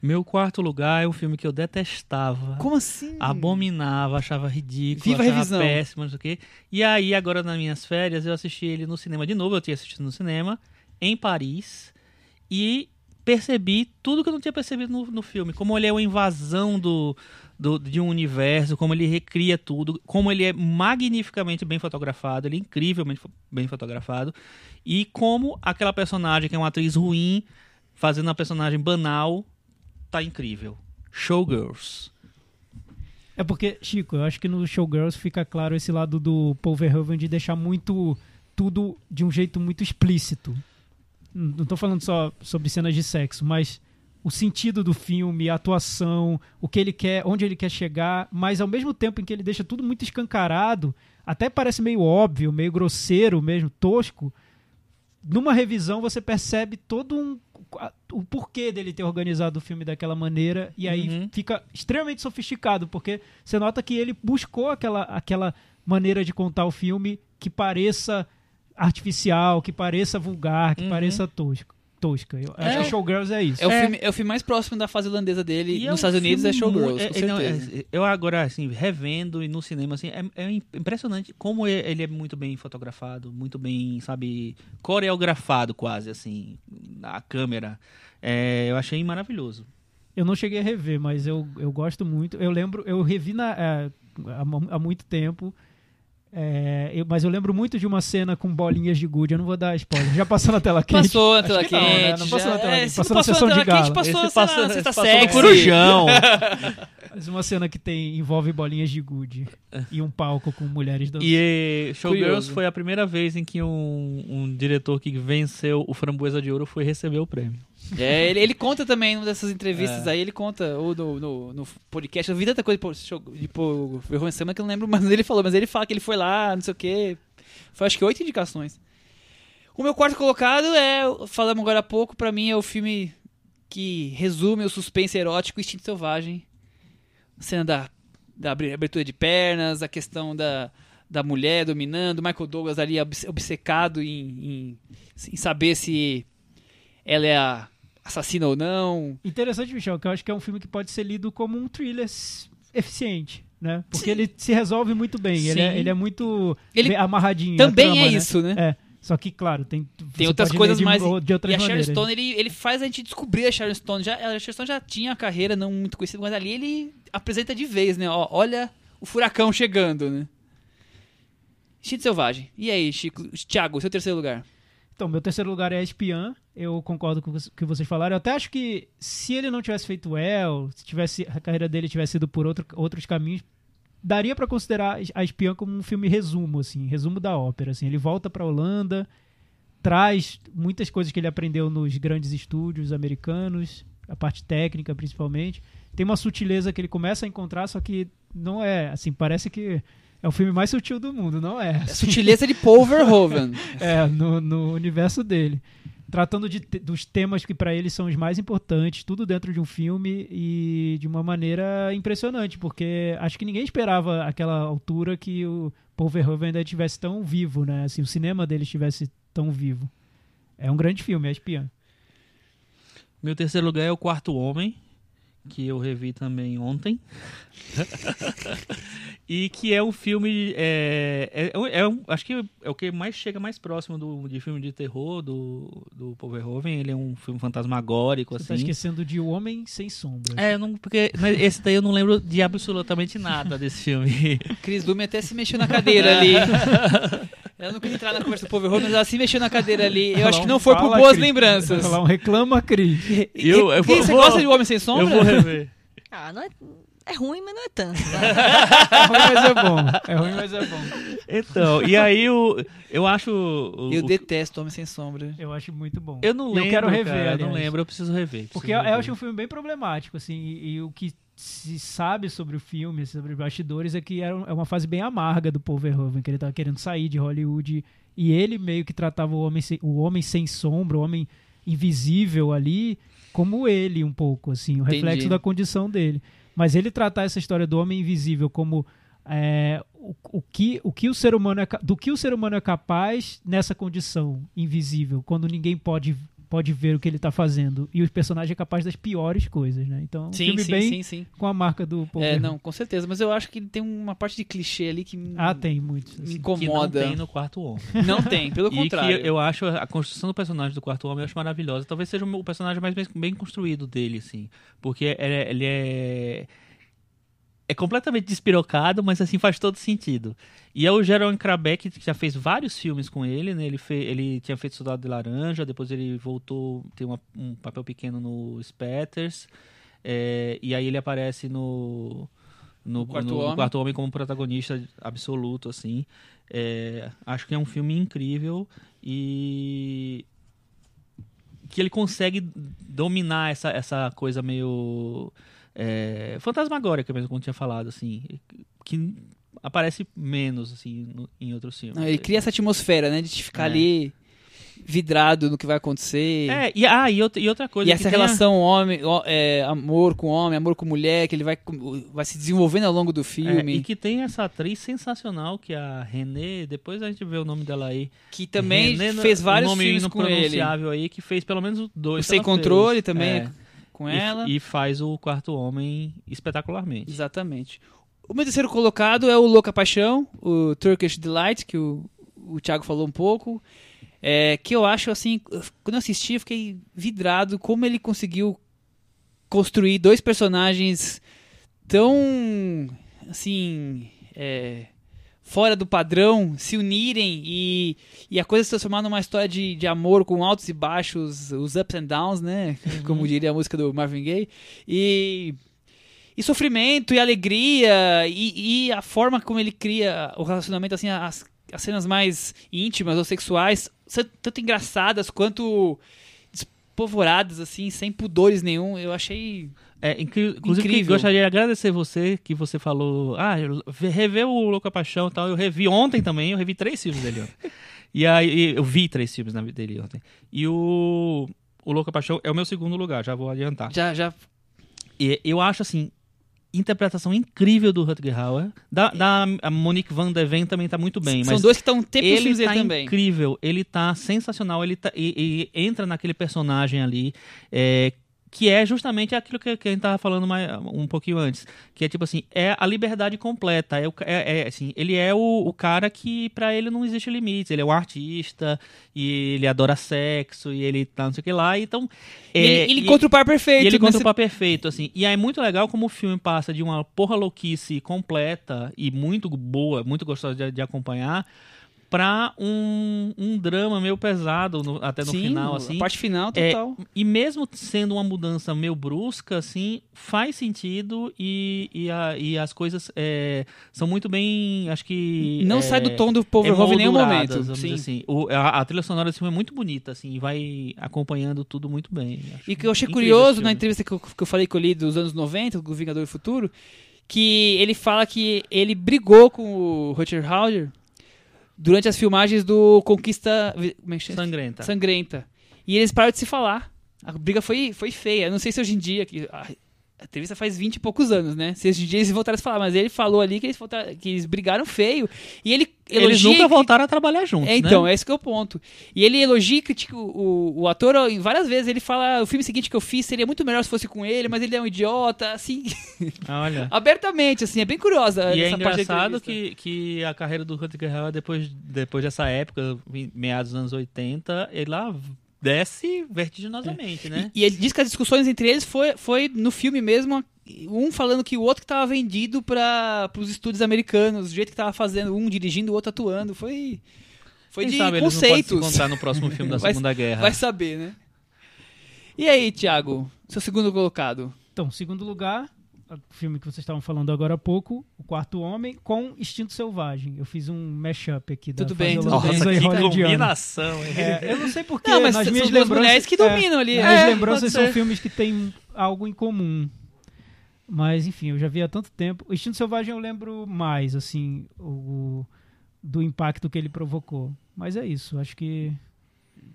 Meu quarto lugar é um filme que eu detestava. Como assim? Abominava, achava ridículo, Viva a achava revisão. péssimo, não sei o quê. E aí, agora nas minhas férias, eu assisti ele no cinema de novo, eu tinha assistido no cinema, em Paris, e percebi tudo que eu não tinha percebido no, no filme. Como ele é uma invasão do, do- de um universo, como ele recria tudo, como ele é magnificamente bem fotografado, ele é incrivelmente bem fotografado, e como aquela personagem que é uma atriz ruim, fazendo uma personagem banal, tá incrível. Showgirls. É porque, Chico, eu acho que no Showgirls fica claro esse lado do Paul Verhoeven de deixar muito tudo de um jeito muito explícito. Não tô falando só sobre cenas de sexo, mas o sentido do filme, a atuação, o que ele quer, onde ele quer chegar, mas ao mesmo tempo em que ele deixa tudo muito escancarado, até parece meio óbvio, meio grosseiro mesmo, tosco. Numa revisão você percebe todo um o porquê dele ter organizado o filme daquela maneira e aí Uhum. fica extremamente sofisticado, porque você nota que ele buscou aquela, aquela maneira de contar o filme que pareça artificial, que pareça vulgar, que Uhum. pareça tosco. Tosca. Eu acho É. que Showgirls é isso. É o, É. filme, é o filme mais próximo da fase holandesa dele E é nos um Estados Unidos é Showgirls, com é- não, certeza. é- eu agora, assim, revendo e no cinema, assim, é, é impressionante como ele é muito bem fotografado, muito bem, sabe, coreografado quase, assim, a câmera. É, eu achei maravilhoso. Eu não cheguei a rever, mas eu, eu gosto muito. Eu lembro, eu revi na, é, há, há muito tempo. É, eu- mas eu lembro muito de uma cena com bolinhas de gude. Eu não vou dar spoiler. Já passou na tela quente? Passou na Acho tela que não, né? quente. Não passou na tela é, quente. Passou na sessão na de tela quente, gala. Passou, Esse sei lá, passa- sexta passou no sexy. Corujão. Mas uma cena que tem envolve bolinhas de gude e um palco com mulheres dançando. E eh, Showgirls Curioso. foi a primeira vez em que um, um diretor que venceu o Framboesa de Ouro foi receber o prêmio. É, ele, ele conta também numa dessas entrevistas É. aí, ele conta, ou no, no, no podcast, eu vi tanta coisa pô, Vergonha Sama que eu não lembro, mas ele falou, mas ele fala que ele foi lá, não sei o quê. Foi acho que oito indicações. O meu quarto colocado é, falamos agora há pouco, pra mim é o filme que resume o suspense erótico Instinto Selvagem. A cena da, da abertura de pernas, a questão da, da mulher dominando, Michael Douglas ali obce- obcecado em, em, em saber se ela é a assassina ou não. Interessante, Michel, que eu acho que é um filme que pode ser lido como um thriller eficiente, né? Porque ele se resolve muito bem. Ele é, Sim. ele é muito Ele amarradinho. Também trama, é né? isso, né? É. Só que, claro, tem, Tem outras coisas de, mais. de outras e a Sharon. Stone, ele, ele faz a gente descobrir a Sharon Stone. Já, a Sharon Stone já tinha a carreira não muito conhecida, mas ali ele apresenta de vez, né? Ó, olha o furacão chegando, né? Instinto Selvagem. E aí, Chico? Thiago, seu terceiro lugar. Então, meu terceiro lugar é Espiã. Eu concordo com o que vocês falaram. Eu até acho que se ele não tivesse feito well, se tivesse a carreira dele tivesse ido por outro, outros caminhos, daria pra considerar a Espiã como um filme resumo, assim, resumo da ópera. Assim, ele volta pra Holanda, traz muitas coisas que ele aprendeu nos grandes estúdios americanos, a parte técnica principalmente. Tem uma sutileza que ele começa a encontrar, só que não é, assim, parece que é o filme mais sutil do mundo, não é? A sutileza de Paul Verhoeven. É, no, no universo dele. Tratando de dos temas que pra ele são os mais importantes, tudo dentro de um filme e de uma maneira impressionante, porque acho que ninguém esperava aquela altura que o Paul Verhoeven ainda estivesse tão vivo, né? Assim, o cinema dele estivesse tão vivo. É um grande filme, é espiã. Meu terceiro lugar é o Quarto Homem, que eu revi também ontem. e que é um filme. É, é, é um- acho que é o que mais chega mais próximo do, de filme de terror do, do Paul Verhoeven. Ele é um filme fantasmagórico, Você tá assim. esquecendo de O Homem Sem Sombra. É, eu não, porque mas esse daí eu não lembro de absolutamente nada desse filme. Cris Dume até se mexeu na cadeira ali. Ela não quis entrar na conversa do Paul Verhoeven, mas ela se mexeu na cadeira ali. Eu acho que não foi por boas Cris. lembranças. Falar um reclama, Cris. Eu- eu Cris, vou- você vou- gosta de O Homem Sem Sombra? Eu vou rever. Ah, não é, é ruim, mas não é tanto. vai. É ruim, mas é bom. É ruim, mas é bom. Então, e aí eu, eu acho. o- Eu o- detesto Homem Sem Sombra. Eu acho muito bom. eu não lembro. Eu quero rever, cara, eu não lembro, eu preciso rever. Porque preciso eu, eu rever. acho um filme bem problemático, assim, e, e o que se sabe sobre o filme, sobre os bastidores, é que era é uma fase bem amarga do Paul Verhoeven, que ele tava querendo sair de Hollywood, e ele meio que tratava o homem sem, o homem sem sombra, o homem invisível ali, como ele um pouco, assim, o Entendi. reflexo da condição dele. Mas ele tratar essa história do homem invisível como é, o, o que, o que o ser humano é, do que o ser humano é capaz nessa condição invisível, quando ninguém pode pode ver o que ele tá fazendo e o personagem é capaz das piores coisas, né? Então, um Sim, filme sim, bem sim, sim. com a marca do Paul É, Verhoeven. não, com certeza. Mas eu acho que ele tem uma parte de clichê ali que me, Ah, tem muitos. me assim. que não incomoda. tem no quarto homem. Não tem, pelo E contrário. que eu acho a construção do personagem do quarto homem eu acho maravilhosa. Talvez seja o personagem mais bem, bem construído dele, assim. Porque ele é, ele é. É completamente despirocado, mas assim faz todo sentido. E é o Jerome Krabeck, que já fez vários filmes com ele, né? Ele, fe, ele tinha feito Soldado de Laranja, depois ele voltou, tem uma- um papel pequeno no Spatters. é, e aí ele aparece no. No, Quarto no- no Homem. Quarto Homem como protagonista absoluto, assim. É, acho que é um filme incrível e que ele consegue dominar essa, essa coisa meio é, fantasmagórica mesmo, como tinha falado, assim, que aparece menos assim no- em outros filmes. Não, ele cria essa atmosfera, né? De ficar É. ali vidrado no que vai acontecer. É, e, ah, e outra, e outra coisa. E essa tem a- relação homem, é, amor com homem, amor com mulher, que ele vai, vai se desenvolvendo ao longo do É, filme. e que tem essa atriz sensacional, que é a Renée, depois a gente vê o nome dela aí. que também Renée, fez vários nome filmes com ele. impronunciável aí, que fez pelo menos dois. O Sem Controle fez. também É, com e- ela. E, faz o Quarto Homem espetacularmente. Exatamente. O meu terceiro colocado é o Louca Paixão, o Turkish Delight, que o, o Thiago falou um pouco. É, que eu acho assim, quando eu assisti, eu fiquei vidrado como ele conseguiu construir dois personagens tão assim é, fora do padrão se unirem e, e a coisa se transformar numa história de, de amor com altos e baixos, os ups and downs, né? Como diria a música do Marvin Gaye. E e sofrimento e alegria e, e a forma como ele cria o relacionamento assim as, as cenas mais íntimas ou sexuais tanto engraçadas quanto despovoradas assim sem pudores nenhum eu achei É, incri- inclusive, Incrível. gostaria de agradecer você que você falou. Ah, reveu o Louca Paixão e tal. Eu revi ontem também, eu revi três filmes dele ontem. e aí, eu vi três filmes na vida dele ontem. E o, o Louca Paixão é o meu segundo lugar, já vou adiantar. já já E eu acho assim. Interpretação incrível do Rutger Hauer. Da, da a Monique Van de Ven também tá muito bem. são mas dois que estão tempo ele tá também incrível, ele tá sensacional, ele tá, e, e entra naquele personagem ali, é, que é justamente aquilo que, que a gente tava falando mais, um pouquinho antes, que é tipo assim, é a liberdade completa, é, o é, é, assim, ele é o, o cara que pra ele não existe limites, ele é um artista, e ele adora sexo, e ele tá não sei o que lá, então... É, ele, ele e- encontra o par perfeito ele conta nesse- o par perfeito, assim. E aí é muito legal como o filme passa de uma porra louquice completa e muito boa, muito gostosa de, de acompanhar, pra um, um drama meio pesado no- até no Sim, final, a assim. parte final É, total e mesmo sendo uma mudança meio brusca, assim, faz sentido e, e, a- e as coisas é, são muito bem, acho que... não é, sai do tom do Povo em nenhum momento sim. assim. O- a, a trilha sonora desse filme é muito bonita, assim, e vai acompanhando tudo muito bem. Acho E que eu achei curioso na entrevista que eu, que eu falei que eu li dos anos 90, do Vingador do Futuro, que ele fala que ele brigou com o Rutger Hauer durante as filmagens do Conquista é? Sangrenta. Sangrenta. E eles pararam de se falar. A briga foi, foi feia. Não sei se hoje em dia. Que, a, entrevista faz 20 e poucos anos, né? Se dia eles voltaram a falar. Mas ele falou ali que eles, voltaram- que eles brigaram feio. E ele Eles elogia nunca e voltaram a trabalhar juntos, é, então, né? é esse que é o ponto. E ele elogia e critica o, o, ator várias vezes. Ele fala, o filme seguinte que eu fiz seria muito melhor se fosse com ele, mas ele é um idiota, assim, Olha. abertamente, assim, é bem curiosa E é essa parte da engraçado que, que a carreira do Rutger Hauer, depois, depois dessa época, meados dos anos 80, ele lá desce vertiginosamente, né? E, e ele diz que as discussões entre eles foi, foi no filme mesmo, um falando que o outro que tava vendido para os estúdios americanos, do jeito que tava fazendo, um dirigindo, o outro atuando, foi... Foi Quem de sabe eles não se conceitos. encontrar no próximo filme da Vai- Segunda Guerra. Vai saber, né? E aí, Thiago, seu segundo colocado? Então, segundo lugar, filme que vocês estavam falando agora há pouco, O Quarto Homem, com Instinto Selvagem. Eu fiz um mashup aqui da Tudo bem, fase tudo bem. holandesa e hollywoodiana. combinação? É, eu não sei porquê, Não, mas nas são minhas duas lembranças... mulheres que é, dominam ali. Minhas É, lembranças são filmes que têm algo em comum. Mas, enfim, eu já vi há tanto tempo. O Instinto Selvagem eu lembro mais, assim, o, do impacto que ele provocou. Mas é isso, acho que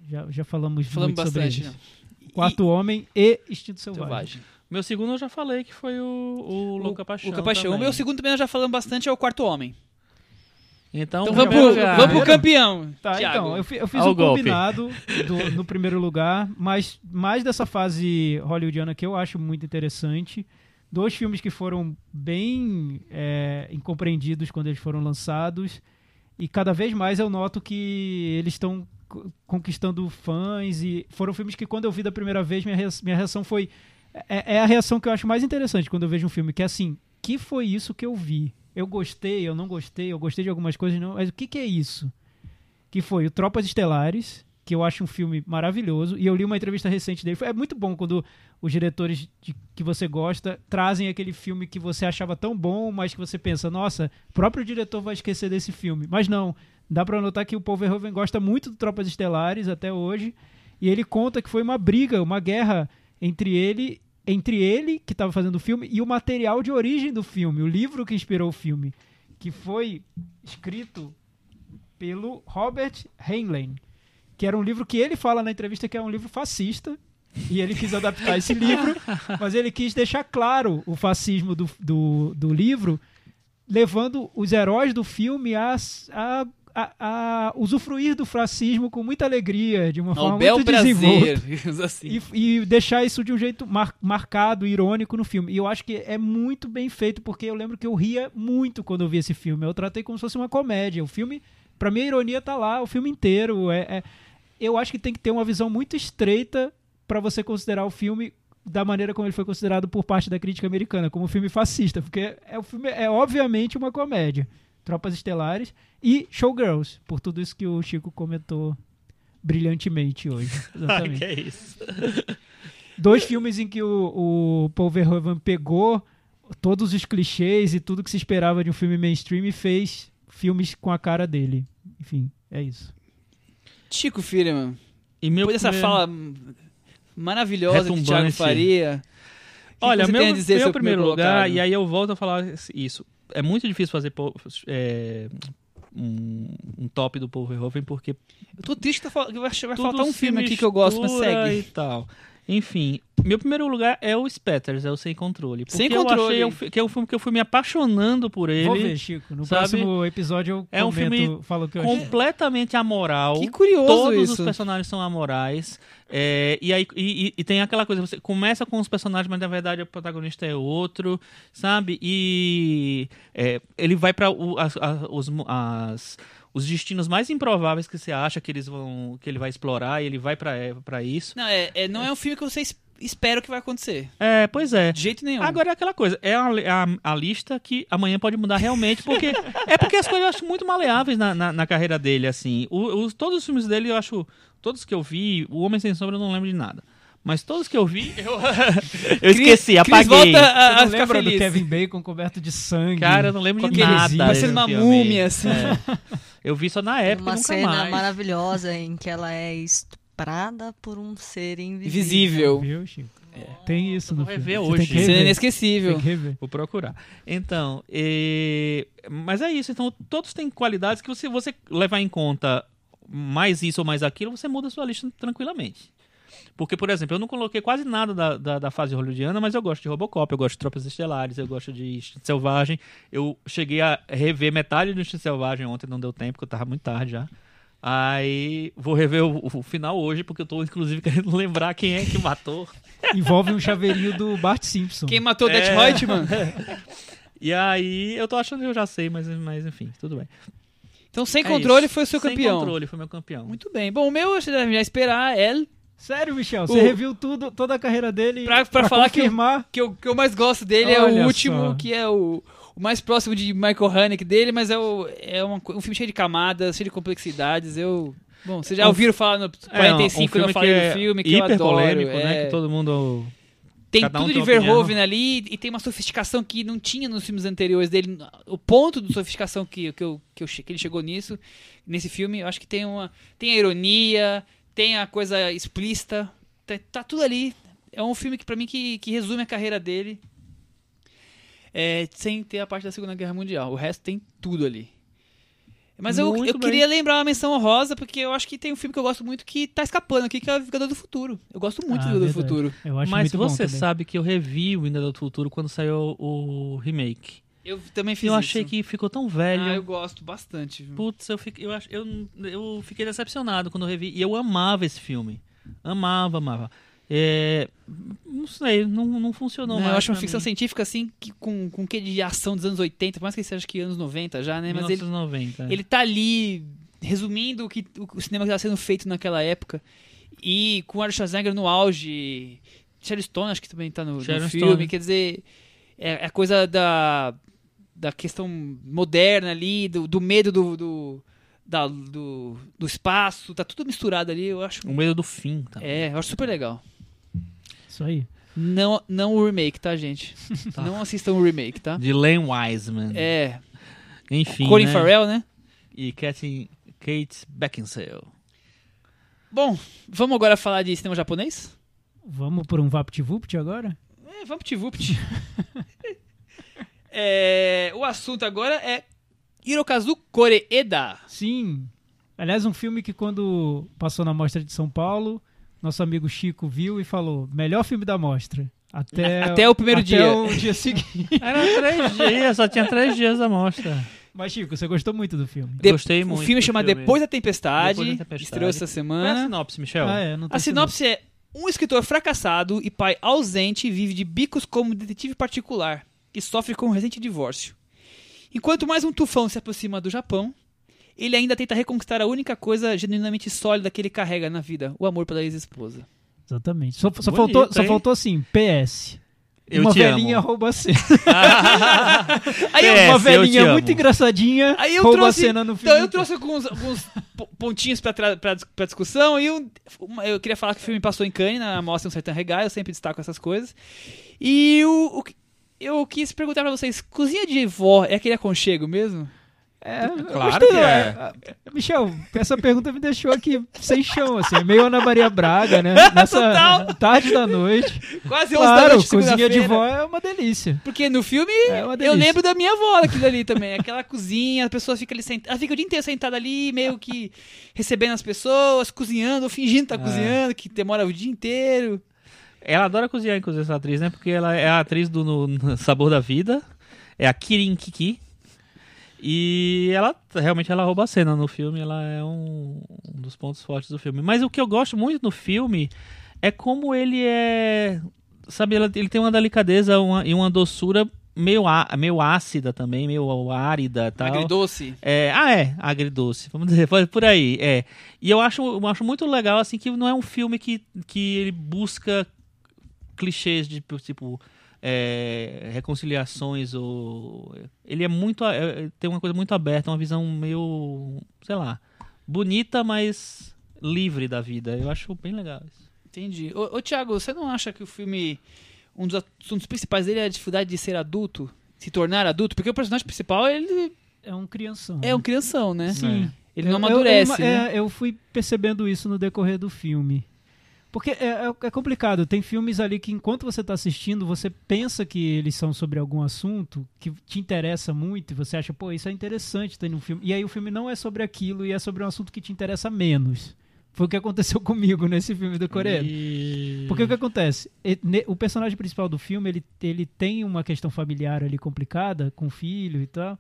já, já falamos, Falamos muito sobre bastante, isso. né? Quarto Homem e Instinto Selvagem. Selvagem. Meu segundo eu já falei que foi o, o Louca Paixão. Louca Paixão. O meu segundo também nós já falamos bastante, é o Quarto Homem. Então, Então vamos pro, vamos pro campeão, Tá, Thiago. então, eu, eu fiz Ao um golpe. combinado do- no primeiro lugar, mas mais dessa fase hollywoodiana que eu acho muito interessante. Dois filmes que foram bem é, incompreendidos quando eles foram lançados. E cada vez mais eu noto que eles estão co- conquistando fãs. E foram filmes que, quando eu vi da primeira vez, minha, rea- minha reação foi. É, é a reação que eu acho mais interessante quando eu vejo um filme, que é assim: que foi isso que eu vi? Eu gostei, eu não gostei, eu gostei de algumas coisas, não, mas o que, que é isso? que foi o Tropas Estelares, que eu acho um filme maravilhoso, e eu li uma entrevista recente dele. É muito bom quando os diretores de- que você gosta trazem aquele filme que você achava tão bom, mas que você pensa, nossa, o próprio diretor vai esquecer desse filme. Mas não, dá pra notar que o Paul Verhoeven gosta muito do Tropas Estelares até hoje, e ele conta que foi uma briga, uma guerra entre ele entre ele que estava fazendo o filme e o material de origem do filme, o livro que inspirou o filme, que foi escrito pelo Robert Heinlein, que era um livro que ele fala na entrevista que é um livro fascista. E ele quis adaptar esse livro, mas ele quis deixar claro o fascismo do, do, do livro, levando os heróis do filme a, a, a, a usufruir do fascismo com muita alegria, de uma Ao forma bel muito prazer. assim. E, e deixar isso de um jeito mar- marcado, irônico no filme. E eu acho que é muito bem feito, porque eu lembro que eu ria muito quando eu vi esse filme. Eu tratei como se fosse uma comédia. O filme, pra mim, a ironia tá lá, o filme inteiro. É, é- eu acho que tem que ter uma visão muito estreita pra você considerar o filme da maneira como ele foi considerado por parte da crítica americana, como um filme fascista, porque é o filme é obviamente uma comédia. Tropas Estelares e Showgirls, por tudo isso que o Chico comentou brilhantemente hoje. Exatamente. que é isso. Dois filmes em que o, o Paul Verhoeven pegou todos os clichês e tudo que se esperava de um filme mainstream e fez filmes com a cara dele. Enfim, é isso. Chico Firman, E meu depois dessa primeiro- fala maravilhosa de Retumbante. Thiago Faria. o que Olha, meu, meu sobre o primeiro lugar, colocado? e aí eu volto a falar isso. É muito difícil fazer é, um, um top do Paul Verhoeven porque Eu tô triste que vai, faltar um filme aqui que eu gosto, mas segue. e tal. Enfim, meu primeiro lugar é o Spatters, é o Sem Controle. Porque Sem eu Controle. achei um fi- que é um filme que eu fui me apaixonando por ele. Vou ver, Chico. No sabe? próximo episódio eu É um comento, filme falo o que eu achei. completamente amoral. Que curioso Todos isso. os personagens são amorais. É, e aí e, e- e tem aquela coisa, você começa com os personagens, mas na verdade o protagonista é outro, sabe? E é, ele vai para as, as- os, destinos mais improváveis que você acha que eles vão que ele vai explorar, e ele vai pra para isso. Não, é, é- não é um filme que você es- espera que vai acontecer. É, pois é. De jeito nenhum. Agora é aquela coisa, é a, a- a lista que amanhã pode mudar realmente, porque é porque as coisas eu acho muito maleáveis na, na, na carreira dele, assim. O- os- todos os filmes dele, eu acho, todos que eu vi, o Homem Sem Sombra eu não lembro de nada. Mas todos que eu vi, eu, eu esqueci, apaguei. volta a, a não ficar lembra feliz. do Kevin Bacon coberto de sangue? Cara, eu não lembro de nada. Parecendo uma múmia, assim. É. Eu vi só na época uma nunca cena mais. maravilhosa em que ela é estuprada por um ser invisível. Invisível. Viu, Chico? Tem isso no filme. hoje. Tem que Cena inesquecível. Tem que rever. Vou procurar. Então, e- mas é isso. Então, todos têm qualidades que você, você levar em conta mais isso ou mais aquilo, você muda a sua lista tranquilamente. Porque, por exemplo, eu não coloquei quase nada da, da, da fase hollywoodiana, mas eu gosto de Robocop, eu gosto de Tropas Estelares, eu gosto de Instinto Selvagem. Eu cheguei a rever metade do Instinto Selvagem ontem, não deu tempo, porque eu tava muito tarde já. Aí vou rever o, o final hoje, porque eu tô inclusive querendo lembrar quem é que matou. Envolve um chaveirinho do Bart Simpson. Quem matou o É. Death Reutemann? E aí eu tô achando que eu já sei, mas, mas enfim, tudo bem. Então, sem É controle, isso. foi o seu Sem campeão. controle, foi meu campeão. Muito bem. Bom, o meu você deve já esperar, El, Sério, Michel? O- Você reviu tudo, toda a carreira dele Pra- pra falar que eu- confirmar? que eu, que eu mais gosto dele é Olha o último, só. que é o, o mais próximo de Michael Haneke dele, mas é, o, é uma um filme cheio de camadas, cheio de complexidades. Eu. Bom, vocês já Um- ouviram falar no 45 quando eu falei do filme, que eu adoro. polêmico, é. né? Que todo mundo. Tem cada um tudo tem de opinião. Verhoeven ali e tem uma sofisticação que não tinha nos filmes anteriores dele. O ponto de sofisticação que, que, eu, que, eu que ele chegou nisso, nesse filme, eu acho que tem uma. Tem a ironia, tem a coisa explícita, tá, tá tudo ali. É um filme que para mim que, que resume a carreira dele. é, sem ter a parte da Segunda Guerra Mundial. O resto tem tudo ali. Mas eu, Muito eu bem. queria lembrar uma menção honrosa, porque eu acho que tem um filme que eu gosto muito que tá escapando aqui, que é o Vingador do Futuro. Eu gosto muito Ah, do Vingador do. Futuro. Eu acho Mas muito bom você sabe que eu revi o Vingador do Futuro quando saiu o remake. Eu também fiz eu achei isso. que ficou tão velho. Ah, eu gosto bastante. viu? Putz, eu fiquei, eu, eu, eu fiquei decepcionado quando eu revi. E eu amava esse filme. Amava, amava. É, não sei, não, não funcionou Não, mais. eu acho uma ficção mim. científica assim, que, com, com que de ação dos anos 80, por mais que seja acho que anos 90 já, né? Mas ele, 1990. ele tá ali resumindo o, que, o, cinema que estava sendo feito naquela época. E com Arnold Schwarzenegger no auge, Sharon Stone acho que também tá no, no filme, Stone. quer dizer, é, é a coisa da, da questão moderna ali, do, do medo do, do, da- do, do espaço, tá tudo misturado ali, eu acho. O medo do fim. Tá? É, eu acho super legal. Isso aí. Não, não o remake, tá, gente? Não assistam o remake, tá? De Len Wiseman. É, Enfim. Colin né? Farrell, né? E Kate, Kate Beckinsale. Bom, vamos agora falar de cinema japonês? Vamos por um VaptVupt agora? É, vamos vupt é, o assunto agora é Hirokazu Koreeda. Sim. Aliás, um filme que quando passou na Mostra de São Paulo, nosso amigo Chico viu e falou: melhor filme da mostra. Até, Até o primeiro até dia. o dia seguinte. Era três dias, só tinha três dias a mostra. Mas, Chico, você gostou muito do filme? De- Gostei O muito filme do chama filme. Depois da Tempestade, Depois da Tempestade. estreou essa Qual é a semana. sinopse, Michel? Ah, é, não tem A sinopse é: um escritor fracassado e pai ausente vive de bicos como detetive particular e sofre com um recente divórcio. Enquanto mais um tufão se aproxima do Japão, ele ainda tenta reconquistar a única coisa genuinamente sólida que ele carrega na vida: o amor pela ex-esposa. Exatamente. Só, só Bonito, faltou, só faltou assim, PS. Eu uma te velhinha amo. rouba a cena. Aí eu, uma PS, te velhinha muito engraçadinha aí eu rouba trouxe. a cena no filme. então eu trouxe alguns, alguns po- pontinhos pra, tra- pra, dis- pra discussão e um- uma- eu queria falar que o filme passou em Cannes, na Mostra um Certain Regal, eu sempre destaco essas coisas. E o, o que- eu quis perguntar pra vocês: cozinha de vó é aquele aconchego mesmo? É, Claro gostei, que não, é. Michel, essa pergunta me deixou aqui sem chão, assim, meio Ana Maria Braga, né? Nessa Total. tarde da noite. Quase 11 da Claro, noite, cozinha de vó é uma delícia. Porque no filme É eu lembro da minha avó aquilo ali também. Aquela cozinha, a pessoa fica ali sentada. Ela fica o dia inteiro sentada ali, meio que recebendo as pessoas, cozinhando, fingindo que tá É. cozinhando, que demora o dia inteiro. Ela adora cozinhar, inclusive, essa atriz, né? Porque ela é a atriz do no- no Sabor da Vida. É a Kirin Kiki. E ela, realmente, ela rouba a cena no filme. Ela é um, um dos pontos fortes do filme. Mas o que eu gosto muito no filme é como ele é... Sabe, ele tem uma delicadeza uma- e uma doçura meio, á- meio ácida também, meio árida tal. Agridoce. É, ah, é, agridoce, vamos dizer, por- por aí, é. E eu acho, eu acho muito legal, assim, que não é um filme que, que ele busca clichês de, tipo, é, reconciliações ou... Ele é muito, é, tem uma coisa muito aberta, uma visão meio, sei lá, bonita, mas livre da vida. Eu acho bem legal isso. Entendi. Ô, ô Thiago, você não acha que o filme. Um dos assuntos principais dele é a dificuldade de ser adulto? Se tornar adulto? Porque o personagem principal, ele É um crianção. é um crianção, né? Sim. Ele não Eu- eu- amadurece, eu, né? é, eu fui percebendo isso no decorrer do filme. Porque é, é- é complicado. Tem filmes ali que, enquanto você está assistindo, você pensa que eles são sobre algum assunto que te interessa muito e você acha, pô, isso é interessante ter no filme. E aí o filme não é sobre aquilo e é sobre um assunto que te interessa menos. Foi o que aconteceu comigo nesse filme do Coreano. E... Porque o que acontece? O personagem principal do filme, ele, ele tem uma questão familiar ali complicada, com filho e tal,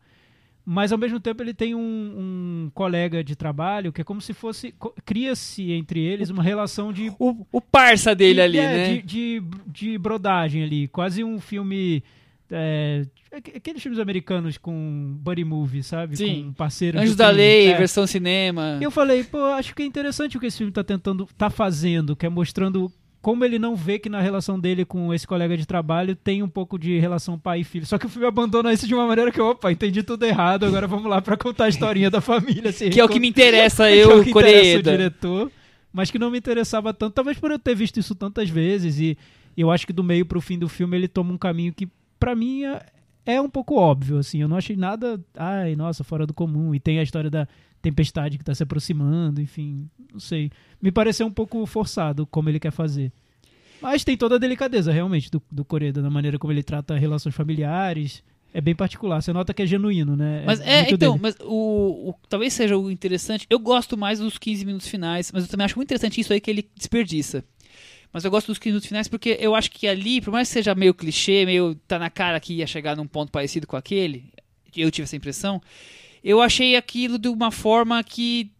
mas ao mesmo tempo ele tem um, um colega de trabalho que é como se fosse... Cria-se entre eles uma relação de... O, o parça dele de- ali, é, né? De, de, de brodagem ali, quase um filme... é, aqu- aqueles filmes americanos com buddy movie, sabe? Sim. Com parceiros Anjos da. Lei, É. versão cinema. Eu falei, pô, acho que é interessante o que esse filme tá tentando, tá fazendo, que é mostrando como ele não vê que na relação dele com esse colega de trabalho tem um pouco de relação pai e filho. Só que o filme abandona isso de uma maneira que, opa, entendi tudo errado, agora vamos lá pra contar a historinha da família. se Que é o que me interessa, que é eu, o que interessa o Coreeda. diretor, mas que não me interessava tanto, talvez por eu ter visto isso tantas vezes e eu acho que do meio pro fim do filme ele toma um caminho que pra mim é, é um pouco óbvio, assim, eu não achei nada, ai, nossa, fora do comum, e tem a história da tempestade que tá se aproximando, enfim, não sei, me pareceu um pouco forçado como ele quer fazer. Mas tem toda a delicadeza, realmente, do, do Coreda, na maneira como ele trata relações familiares. É bem particular. Você nota que é genuíno, né? Mas é, muito então, dele. mas o, o- talvez seja o interessante. Eu gosto mais dos 15 minutos finais, mas eu também acho muito interessante isso aí que ele desperdiça. Mas eu gosto dos 15 minutos finais porque eu acho que ali, por mais que seja meio clichê, meio tá na cara que ia chegar num ponto parecido com aquele, eu tive essa impressão. Eu achei aquilo de uma forma que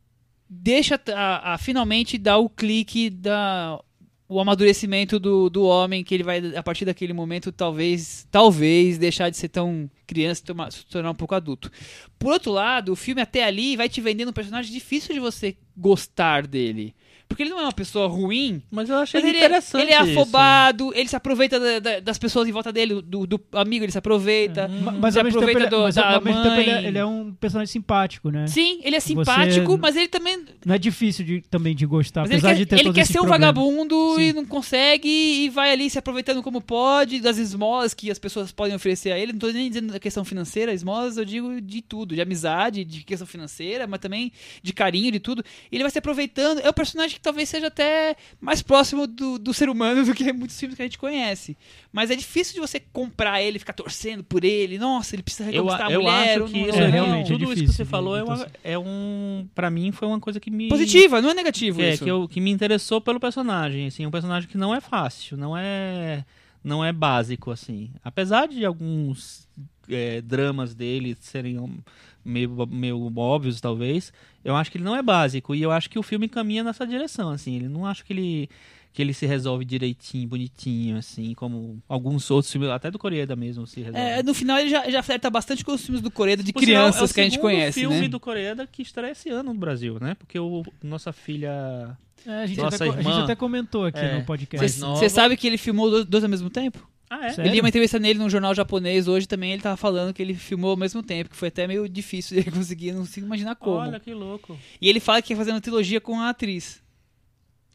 deixa a, a finalmente dar o clique da o amadurecimento do, do homem que ele vai a partir daquele momento talvez talvez deixar de ser tão criança e se tornar um pouco adulto. Por outro lado, o filme até ali vai te vendendo um personagem difícil de você gostar dele. Porque ele não é uma pessoa ruim, Mas eu achei mas ele, interessante ele é isso. afobado, ele se aproveita da- da- das pessoas em volta dele, do, do amigo ele se aproveita. Ma- Mas se ao mesmo tempo, aproveita ele, do- mas da ao mesmo tempo ele, é, mãe. ele é um personagem simpático, né? Sim, ele é simpático, mas ele também Não é difícil de, também de gostar, Mas ele apesar quer, de ter ele quer ser um problema. vagabundo Sim. e não consegue e vai ali se aproveitando como pode das esmolas que as pessoas podem oferecer a ele. Não tô nem dizendo da questão financeira, esmolas eu digo de tudo, de amizade, de questão financeira, mas também de carinho, de tudo. E ele vai se aproveitando. É o personagem talvez seja até mais próximo do, do ser humano do que muitos filmes que a gente conhece. Mas é difícil de você comprar ele, ficar torcendo por ele. Nossa, ele precisa Eu, reconquistar a eu mulher. acho ou que não- isso é, realmente, é tudo isso que difícil você falou é, uma, é um. Pra mim foi uma coisa que me. Positiva, não é negativo que, é, isso. que, eu, que me interessou pelo personagem, assim, um personagem que não é fácil, não é não é básico, assim. Apesar de alguns é, dramas dele serem um, meio, meio óbvios, talvez, eu acho que ele não é básico, e eu acho que o filme caminha nessa direção, assim, ele não acho que ele que ele se resolve direitinho, bonitinho, assim, como alguns outros filmes, até do Coreeda mesmo se resolve. É, no final ele já, já flerta bastante com os filmes do Coreia de Por sinal, é o crianças que a gente conhece, filme né? do Coreeda que estreia esse ano no Brasil, né? Porque o nossa filha É, a, gente Nossa até, co- a irmã. gente até comentou aqui É. no podcast. Você sabe que ele filmou dois, dois ao mesmo tempo? Ah, é? Eu li uma entrevista nele num jornal japonês hoje também, ele tava falando que ele filmou ao mesmo tempo, que foi até meio difícil ele conseguir, não consigo imaginar como. Olha que louco. E ele fala que ia fazer uma trilogia com a atriz.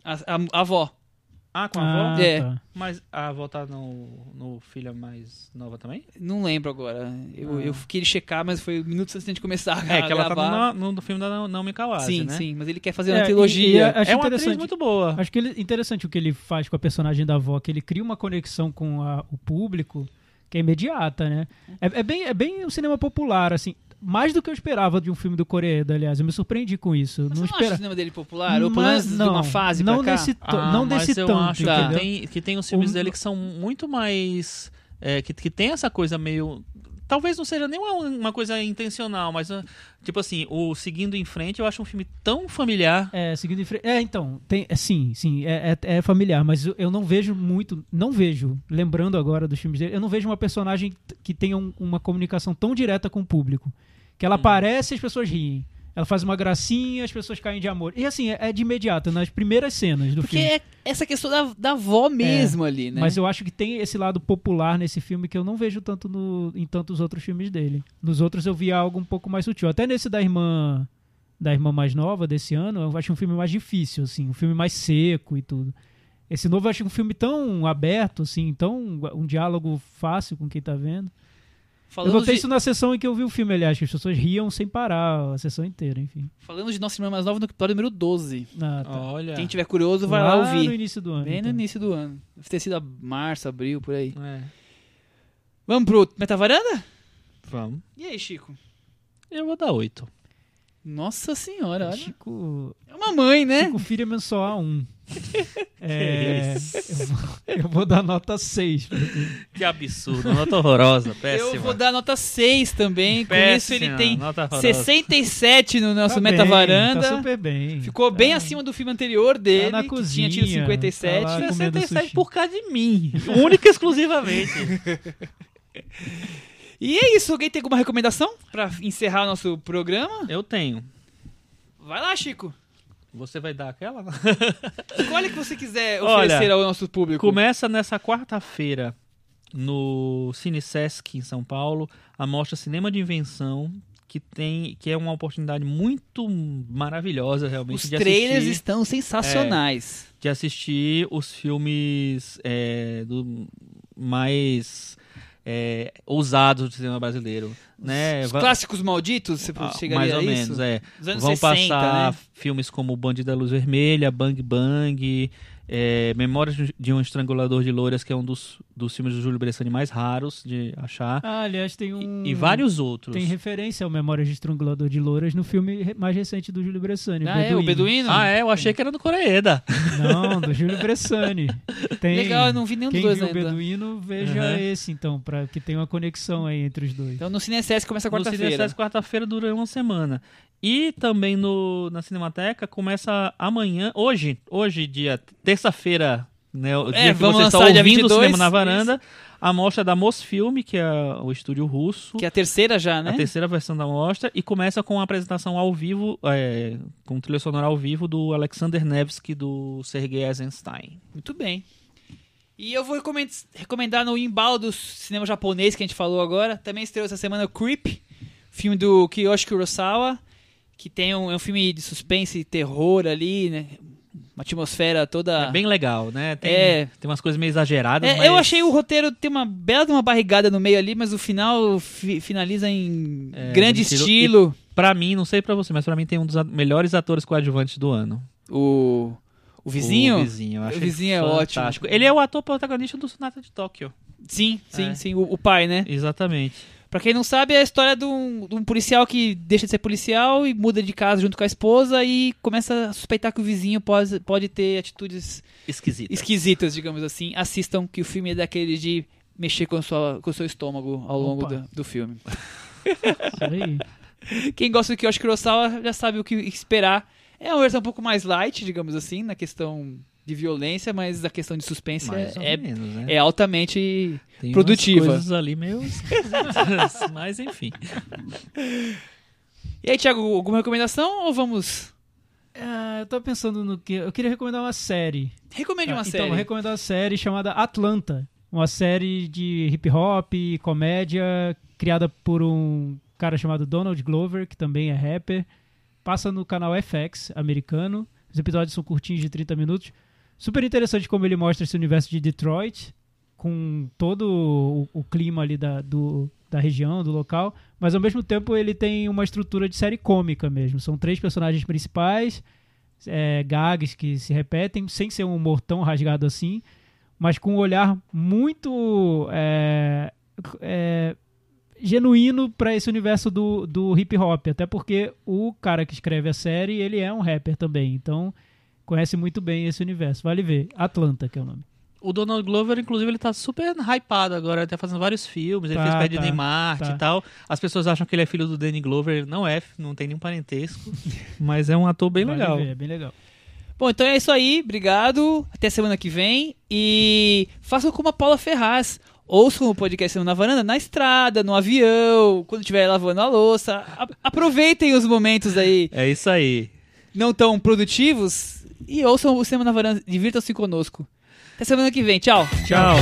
A, a- a avó. Ah, com a Ah, avó? É. tá. Mas a avó tá no, no filha mais nova também? Não lembro agora. Eu, Ah. eu queria checar, mas foi minutos antes de começar a É, que ela tá gravar. no, no filme da Naomi Kawase, sim, né? sim, mas ele quer fazer É, uma e- trilogia. e Acho é uma atriz muito boa. Acho que ele, interessante o que ele faz com a personagem da avó, que ele cria uma conexão com a- o público que é imediata, né? É, é bem, é bem um cinema popular, assim. Mais do que eu esperava de um filme do Coreeda, aliás. Eu me surpreendi com isso. Mas não você não acha o cinema dele popular? Ou pelo Mas menos de uma fase não pra cá? nesse, Ah, não mas desse eu tanto, acho Tá. que tem, que tem os filmes O- dele que são muito mais... é, que, que tem essa coisa meio... Talvez não seja nem uma, uma coisa intencional, mas ah, tipo assim, o Seguindo em Frente eu acho um filme tão familiar. É, seguindo em frente. É, então, tem, é, sim, sim, é, é, é familiar, mas eu, eu não vejo muito, não vejo, lembrando agora dos filmes dele, eu não vejo uma personagem que tenha um- uma comunicação tão direta com o público. Que ela aparece e as pessoas riem. Ela faz uma gracinha, as pessoas caem de amor. E assim, é, é de imediato, nas primeiras cenas do Porque filme. é essa questão da, da avó mesmo ali, né? Mas eu acho que tem esse lado popular nesse filme que eu não vejo tanto no, em tantos outros filmes dele. Nos outros eu vi algo um pouco mais sutil. Até nesse da irmã da irmã mais nova desse ano, eu acho um filme mais difícil, assim, um filme mais seco e tudo. Esse novo eu acho um filme tão aberto, assim, tão um diálogo fácil com quem tá vendo. Falando eu notei de, isso na sessão em que eu vi o filme, aliás, que as pessoas riam sem parar a sessão inteira, enfim. falando de Nossa Irmã Mais Nova no episódio número 12. Ah, tá. Olha. Quem tiver curioso vai lá no ouvir. início do ano. Bem no então. início do ano. Deve ter sido a março, abril, por aí. É, Vamos pro Metavaranda? vamos. E aí, Chico? Eu vou dar oito. Nossa senhora, olha. Chico, É uma mãe, né? Chico Firman só a um. É, eu, vou, eu vou dar nota 6. Que absurdo, nota horrorosa, péssima. Eu vou dar nota 6 também. Com Péssima, isso ele tem nota horrorosa. 67 no nosso Tá bem, Metavaranda. Tá super bem. Ficou bem Tá- acima do filme anterior dele, na que cozinha, tinha tido 57. tá lá comendo 67 sushi. por causa de mim. Única e exclusivamente. E é isso. Alguém tem alguma recomendação pra encerrar o nosso programa? Eu tenho. Vai lá, Chico. Você vai dar aquela? Escolhe o que você quiser Olha, oferecer ao nosso público. Começa nessa quarta-feira no Cine Sesc em São Paulo a mostra Cinema de Invenção que tem que é uma oportunidade muito maravilhosa realmente Os de trailers assistir, estão sensacionais. de assistir os filmes é, do mais é, ousados do cinema brasileiro, né? Os clássicos malditos, você Ah, chegaria mais ou a isso? menos, é. Vão 60, passar né? filmes como Bandido da Luz Vermelha, Bang Bang, é, Memórias de um Estrangulador de Louras, que é um dos, dos filmes do Júlio Bressani mais raros de achar, Ah, aliás, tem um. e, e vários outros. Tem referência ao Memórias de Estrangulador de Louras no filme mais recente do Júlio Bressani. Ah, é? O Beduíno? Ah, é? Eu achei que era do Coreeda. Não, do Júlio Bressani. Tem... Legal, eu não vi nenhum Quem dos dois viu o ainda. Beduíno, veja Uhum. esse, então, pra que tem uma conexão aí entre os dois. Então no CineSesc começa No quarta-feira. Sesc, quarta-feira dura uma semana. E também no, na Cinemateca começa amanhã, hoje, hoje dia terça-feira, né, o É, dia que você está ouvindo o 22, Cinema na Varanda, a mostra da Mosfilme, que é o estúdio russo. Que é a terceira já, né? a terceira versão da mostra e começa com a apresentação ao vivo, é, com trilha sonora ao vivo do Alexander Nevsky do Sergei Eisenstein. Muito bem. E eu vou recomend- recomendar no embalo do cinema japonês que a gente falou agora. Também estreou essa semana o Creep, filme do Kiyoshi Kurosawa, que tem um, é um filme de suspense e terror ali, né? Uma atmosfera toda... É bem legal, né? Tem, É. tem umas coisas meio exageradas, É, mas... Eu achei o roteiro ter uma bela uma barrigada no meio ali, mas o final fi- finaliza em É, grande estilo- estilo. Pra mim, não sei pra você, mas pra mim tem um dos melhores atores coadjuvantes do ano. O O vizinho? O vizinho, eu acho O vizinho é ótimo. fantástico. Ele é o ator protagonista do Sonata de Tóquio. Sim, sim, É. sim. O, o pai, né? Exatamente. Pra quem não sabe, é a história de um, de um policial que deixa de ser policial e muda de casa junto com a esposa e começa a suspeitar que o vizinho pode, pode ter atitudes Esquisito. esquisitas, digamos assim. Assistam que o filme é daquele de mexer com, sua, com o seu estômago ao longo do, do filme. Quem gosta do Kiyoshi Kurosawa já sabe o que esperar. É uma versão um pouco mais light, digamos assim, na questão de violência, mas a questão de suspense ou é, menos, né? é altamente Tem umas produtiva. coisas ali meio mas enfim. E aí, Thiago, alguma recomendação ou vamos... Ah, eu tô pensando no que. Eu queria recomendar uma série. Recomende uma Ah, série. Então, vou recomendar uma série chamada Atlanta. Uma série de hip hop, comédia, criada por um cara chamado Donald Glover, que também é rapper. Passa no canal FX americano. Os episódios são curtinhos de 30 minutos. Super interessante como ele mostra esse universo de Detroit, com todo o, o clima ali da, do, da região, do local. Mas ao mesmo tempo ele tem uma estrutura de série cômica mesmo. São três personagens principais, é, gags que se repetem, sem ser um humor tão rasgado assim, mas com um olhar muito é, é, genuíno para esse universo do, do hip hop. Até porque o cara que escreve a série, ele é um rapper também. Então conhece muito bem esse universo. Vale ver. Atlanta, que é o nome. O Donald Glover, inclusive, ele tá super hypado agora, ele tá fazendo vários filmes, ele Tá, fez Pé de tá, Neymar tá. e tal. As pessoas acham que ele é filho do Danny Glover, ele não é, não tem nenhum parentesco, mas é um ator bem Vale legal. ver, é bem legal. Bom, então é isso aí. Obrigado. Até semana que vem. E façam como a Paula Ferraz. Ouçam o podcast Semana na Varanda na estrada, no avião, quando estiver lavando a louça. A- aproveitem os momentos aí É isso aí. não tão produtivos e ouçam o Cinema na Varanda. Divirtam-se conosco. Até semana que vem. Tchau. Tchau.